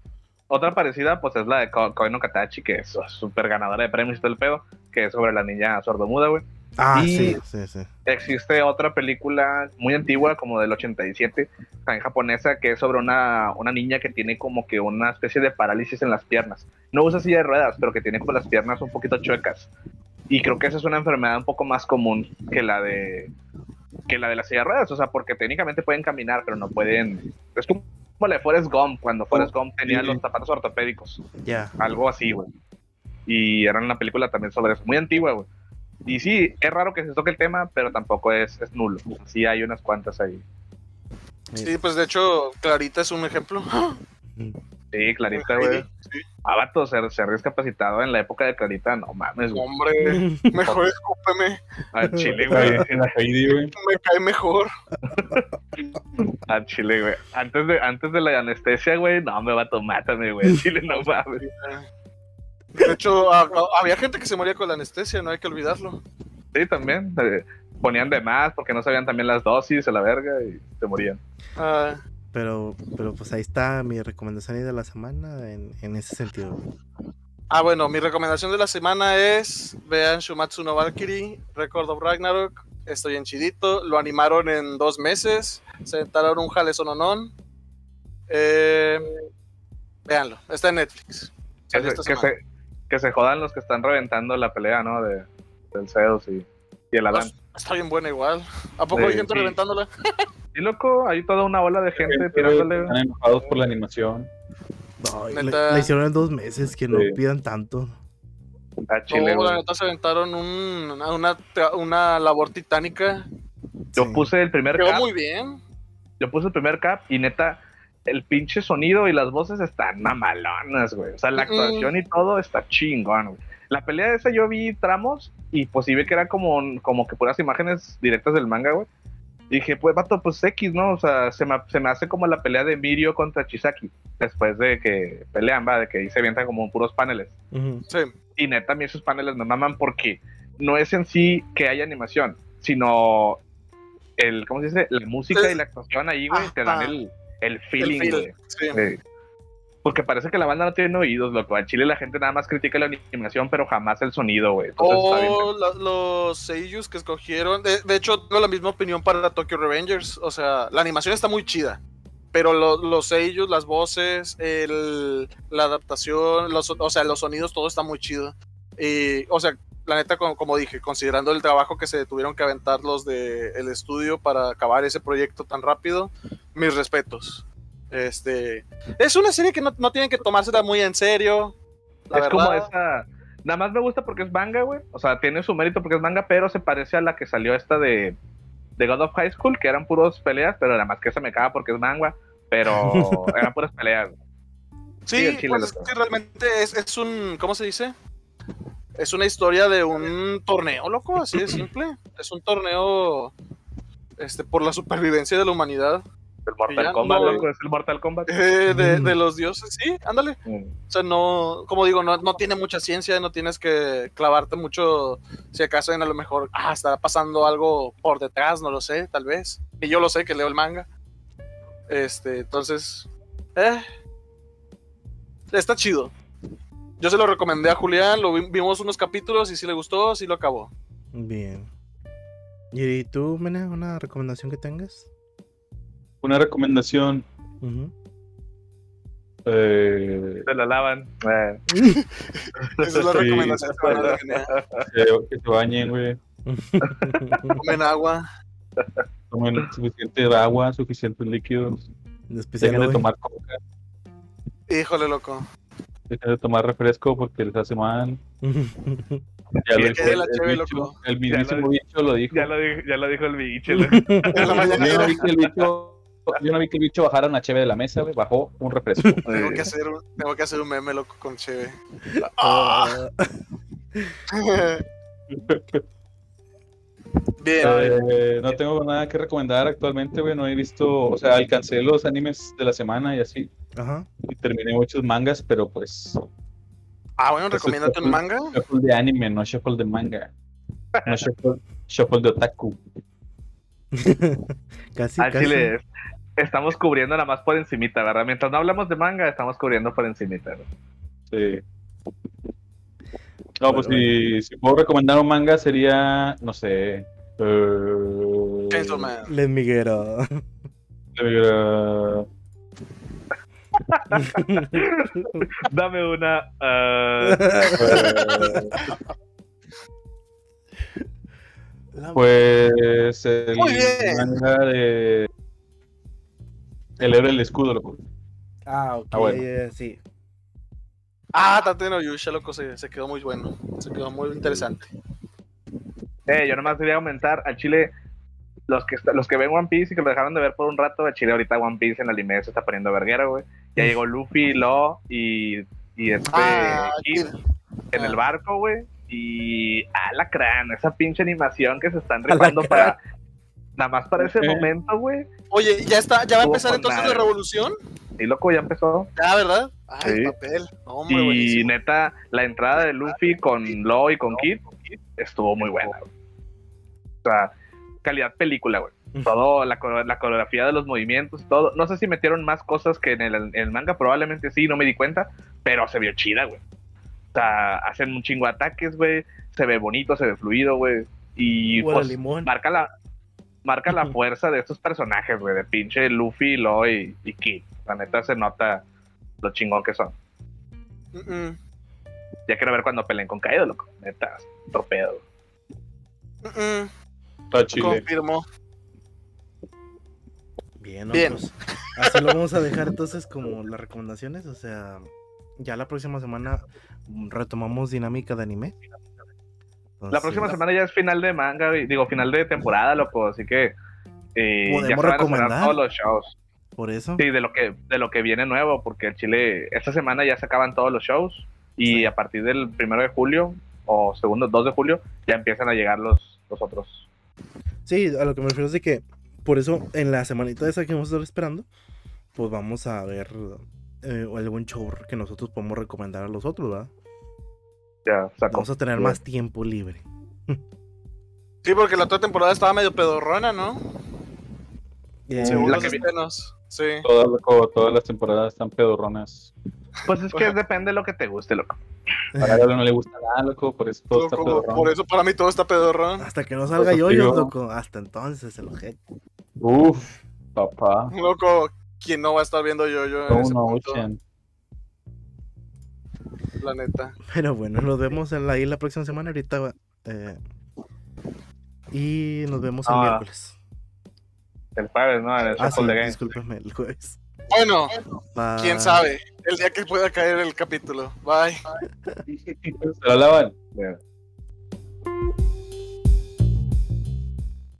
Speaker 3: otra parecida, pues es la de Ko- Katachi, que es súper ganadora de premios y todo el pedo, que es sobre la niña sordomuda, güey.
Speaker 1: ah,
Speaker 3: y-
Speaker 1: sí, sí, sí.
Speaker 3: existe otra película muy antigua, como del 87, también japonesa, que es sobre una, una niña que tiene como que una especie de parálisis en las piernas. No usa silla de ruedas, pero que tiene como las piernas un poquito chuecas. Y creo que esa es una enfermedad un poco más común que la de que la de la silla de ruedas, o sea, porque técnicamente pueden caminar, pero no pueden. Es como la de Forrest Gump, cuando Forrest Gump tenía
Speaker 4: sí.
Speaker 3: los zapatos ortopédicos,
Speaker 1: Ya.
Speaker 3: algo así, güey. Y era una película también sobre eso, muy antigua, güey. Y sí, es raro que se toque el tema, pero tampoco es, es nulo. Sí hay unas cuantas ahí.
Speaker 2: Sí, pues de hecho, Clarita es un ejemplo.
Speaker 3: Sí, Clarita, güey.
Speaker 2: Sí,
Speaker 3: Abato, ser, ser discapacitado en la época de Clarita, no mames, güey.
Speaker 2: hombre, *laughs* mejor escúpeme,
Speaker 3: Al chile, güey.
Speaker 2: Me cae mejor.
Speaker 3: Al chile, güey. Antes de, antes de la anestesia, güey, no, me vato, mátame, güey. *laughs* Chile, no mames.
Speaker 2: De hecho, a- a- había gente que se moría con la anestesia, no hay que olvidarlo.
Speaker 3: Sí, también. eh, ponían de más porque no sabían también las dosis, a la verga, y se morían.
Speaker 2: Ah,
Speaker 1: Pero, pero pues ahí está mi recomendación de la semana en, en ese sentido.
Speaker 2: ah, bueno, mi recomendación de la semana es vean Shumatsu no Valkyrie, Record of Ragnarok. Estoy en chidito, lo animaron en dos meses, se sentaron un jale sononón. Eh, véanlo, está en Netflix.
Speaker 3: Que se, que, se, que se jodan los que están reventando la pelea, ¿no? De, del Zeus y, y el Adán.
Speaker 2: Está bien buena igual. ¿A poco
Speaker 3: Sí,
Speaker 2: hay gente
Speaker 3: sí.
Speaker 2: reventándola?
Speaker 3: Y loco, hay toda una ola de gente tirándole.
Speaker 4: Están enojados por la animación.
Speaker 1: Ay, le-
Speaker 2: Neta.
Speaker 1: la hicieron en dos meses, que no
Speaker 4: Sí.
Speaker 1: pidan tanto.
Speaker 3: A Chile,
Speaker 2: No, la neta se aventaron un- una, una, una labor titánica.
Speaker 3: Yo
Speaker 1: Sí.
Speaker 3: puse el primer
Speaker 2: Quedó
Speaker 3: cap,
Speaker 2: muy bien.
Speaker 3: yo puse el primer cap y neta, el pinche sonido y las voces están mamalonas, güey. O sea, la
Speaker 2: Mm.
Speaker 3: actuación y todo está chingón, güey. La pelea de esa yo vi tramos y pues sí vi que era como, como que puras imágenes directas del manga, güey. dije, pues, vato, pues X, ¿no? O sea, se me, se me hace como la pelea de Mirio contra Chisaki, después de que pelean, va, de que ahí se avientan como puros paneles.
Speaker 2: Sí.
Speaker 3: Y neta, a mí esos paneles me maman porque no es en sí que haya animación, sino el, ¿cómo se dice? La música y la actuación ahí, güey, te dan el, el feeling,
Speaker 2: El feel, sí.
Speaker 3: Sí. Porque parece que la banda no tiene oídos, loco. En Chile la gente nada más critica la animación, pero jamás el sonido, güey.
Speaker 2: O la- los seiyus que escogieron. De, de hecho, tengo la misma opinión para Tokyo Revengers. O sea, la animación está muy chida. Pero lo- los seiyus, las voces, el- la adaptación, los, o sea, los sonidos, todo está muy chido. Y, o sea, la neta, como, como dije, considerando el trabajo que se tuvieron que aventar los del estudio para acabar ese proyecto tan rápido, mis respetos. Este, es una serie que no, no tienen que tomársela muy en serio. La
Speaker 3: es
Speaker 2: verdad.
Speaker 3: como esa. Nada más me gusta porque es manga, güey. O sea, tiene su mérito porque es manga, pero se parece a la que salió esta de, de God of High School, que eran puros peleas, pero nada más que se me caga porque es manga. Pero *laughs* eran puras peleas. güey. Sí,
Speaker 2: Sí, pues realmente es, es un, ¿cómo se dice? Es una historia de un torneo, loco, así de simple. Es un torneo este, por la supervivencia de la humanidad,
Speaker 3: El Mortal
Speaker 2: ya
Speaker 3: Kombat,
Speaker 2: no-
Speaker 3: loco, es el Mortal Kombat.
Speaker 2: eh, de,
Speaker 1: Mm.
Speaker 2: de los dioses, sí, ándale.
Speaker 3: Mm.
Speaker 2: O sea, no, como digo, no, no tiene mucha ciencia, no tienes que clavarte mucho, si acaso en a lo mejor, ah, estará pasando algo por detrás, no lo sé, tal vez. Y yo lo sé, que leo el manga. Este, entonces, eh, está chido. Yo se lo recomendé a Julián, lo vi- vimos unos capítulos y si le gustó, sí lo acabó.
Speaker 1: Bien. ¿Y tú, Mene, una recomendación que tengas?
Speaker 4: Una recomendación. Eh,
Speaker 3: Se la lavan. Eh, *laughs*
Speaker 2: Esa es la
Speaker 4: Sí.
Speaker 2: recomendación que van a tener.
Speaker 4: que, se bañen, güey. *laughs*
Speaker 2: Comen agua.
Speaker 4: Tomen suficiente agua, suficientes líquidos.
Speaker 1: Especial
Speaker 4: Dejen de tomar coca.
Speaker 2: Híjole, loco.
Speaker 4: Dejen de tomar refresco porque les hace mal. *laughs* Ya
Speaker 3: Sí,
Speaker 4: lo dijo
Speaker 2: la
Speaker 4: el
Speaker 2: cheve,
Speaker 4: bicho,
Speaker 2: loco.
Speaker 4: el mismísimo
Speaker 3: lo-
Speaker 4: bicho lo dijo.
Speaker 3: ya, lo dijo, ya lo dijo el bicho. ¿no?
Speaker 2: En la mañana
Speaker 4: el bicho, yo no vi que el bicho bajara una cheve de la mesa, güey. Bajó un refresco. *laughs*
Speaker 2: tengo que hacer, un- tengo que hacer un meme, loco, con Cheve.
Speaker 1: Ah, *laughs*
Speaker 2: Bien.
Speaker 4: Eh, no tengo nada que recomendar actualmente, güey. No he visto, o sea, alcancé los animes de la semana y así.
Speaker 1: Ajá.
Speaker 4: Y terminé muchos mangas, pero pues.
Speaker 2: Ah, bueno,
Speaker 4: Eso
Speaker 2: recomiéndate un manga.
Speaker 4: Shuffle de anime, no shuffle de manga. No shuffle, shuffle de otaku. *laughs*
Speaker 1: casi,
Speaker 3: Al
Speaker 1: casi.
Speaker 3: chile estamos cubriendo nada más por encimita, ¿verdad? Mientras no hablamos de manga, estamos cubriendo por encimita. ¿no?
Speaker 4: Sí. No, pues si, si puedo recomendar un manga sería, no sé. eh,
Speaker 2: Chainsaw Man.
Speaker 1: Les Miguero. *laughs*
Speaker 3: Dame una. ah,
Speaker 1: La- *laughs*
Speaker 4: pues el
Speaker 2: Muy bien.
Speaker 4: manga de El héroe del escudo, loco.
Speaker 1: Ah, ok,
Speaker 4: Ah, bueno.
Speaker 1: eh, sí.
Speaker 2: Ah, Tate no Yusha, loco, se, se quedó muy bueno. Se quedó muy interesante.
Speaker 3: Eh, yo nomás quería aumentar al Chile. Los que, los que ven One Piece y que lo dejaron de ver por un rato, a Chile ahorita One Piece en el anime se está poniendo verguero, güey. Ya llegó Luffy, Law y, y este
Speaker 2: Ah,
Speaker 3: Kid en
Speaker 2: Ah.
Speaker 3: el barco, güey. Y Alacrán, esa pinche animación que se están rifando para. Nada más para ese momento, güey.
Speaker 2: Oye, ¿ya está, ya va a empezar entonces la revolución?
Speaker 3: Y loco, ya empezó.
Speaker 2: Ya, ¿verdad? Ay,
Speaker 3: Sí.
Speaker 2: el papel. Hombre,
Speaker 3: Y
Speaker 2: buenísimo.
Speaker 3: neta, la entrada de Luffy con Law y con Kid estuvo muy buena, güey. O sea, calidad película, güey. Todo, la, la coreografía de los movimientos, todo. No sé si metieron más cosas que en el, en el manga, probablemente sí, no me di cuenta, pero se vio chida, güey. O sea, hacen un chingo de ataques, güey. Se ve bonito, se ve fluido, güey. Y pues,
Speaker 1: limón.
Speaker 3: marca la marca la fuerza de estos personajes, güey, de pinche Luffy, Law y, y Kid. La neta se nota lo chingón que son.
Speaker 2: Mm, mm,
Speaker 3: Ya quiero ver cuando peleen con Kaido, loco. Neta, torpedo.
Speaker 2: mm, mm.
Speaker 4: Está chile.
Speaker 2: Confirmo.
Speaker 1: Bien,
Speaker 2: Bien.
Speaker 1: pues, así lo vamos a dejar entonces como las recomendaciones. O sea, ya la próxima semana retomamos dinámica de anime.
Speaker 3: La próxima semana ya es final de manga, digo, final de temporada, loco. Así que eh, ya
Speaker 1: ¿Podemos
Speaker 3: se van a
Speaker 1: recomendar?
Speaker 3: todos los shows.
Speaker 1: Por eso.
Speaker 3: Sí, de lo que de lo que viene nuevo, porque el Chile esta semana ya se acaban todos los shows y
Speaker 1: Sí.
Speaker 3: a partir del primero de julio o segundo 2 de julio ya empiezan a llegar los, los otros.
Speaker 1: Sí, a lo que me refiero es de que Por eso, en la semanita esa que vamos a estar esperando, pues vamos a ver eh, algún show que nosotros podemos recomendar a los otros, ¿verdad?
Speaker 3: Ya, saco.
Speaker 1: Vamos a tener más tiempo libre.
Speaker 2: Sí, porque la otra temporada estaba medio pedorrona, ¿no? Según
Speaker 3: la
Speaker 2: los
Speaker 3: que
Speaker 2: estrenos. Sí.
Speaker 4: Todas, loco, todas las temporadas están pedorronas.
Speaker 3: Pues es que depende de lo que te guste, loco.
Speaker 4: A Galo no le gusta nada, loco, por eso todo está pedorrón.
Speaker 2: por eso para mí todo está pedorrón.
Speaker 1: hasta que no salga yo,
Speaker 4: tío.
Speaker 1: loco. Hasta entonces el ojete.
Speaker 4: Uf, papá.
Speaker 2: Loco, ¿quién no va a estar viendo yo yo en
Speaker 4: No,
Speaker 2: ese
Speaker 4: no,
Speaker 2: punto? La neta. *laughs*
Speaker 1: Pero bueno, nos vemos en la, ahí la próxima semana. Ahorita. eh, y nos vemos el
Speaker 3: Ah,
Speaker 1: miércoles.
Speaker 3: El jueves, ¿no? En el
Speaker 1: Ah, sí,
Speaker 3: Shuffle de Games.
Speaker 1: discúlpeme, el jueves.
Speaker 2: Bueno,
Speaker 1: Bye.
Speaker 2: quién sabe. El día que pueda caer el capítulo. Bye.
Speaker 4: Se la lavan.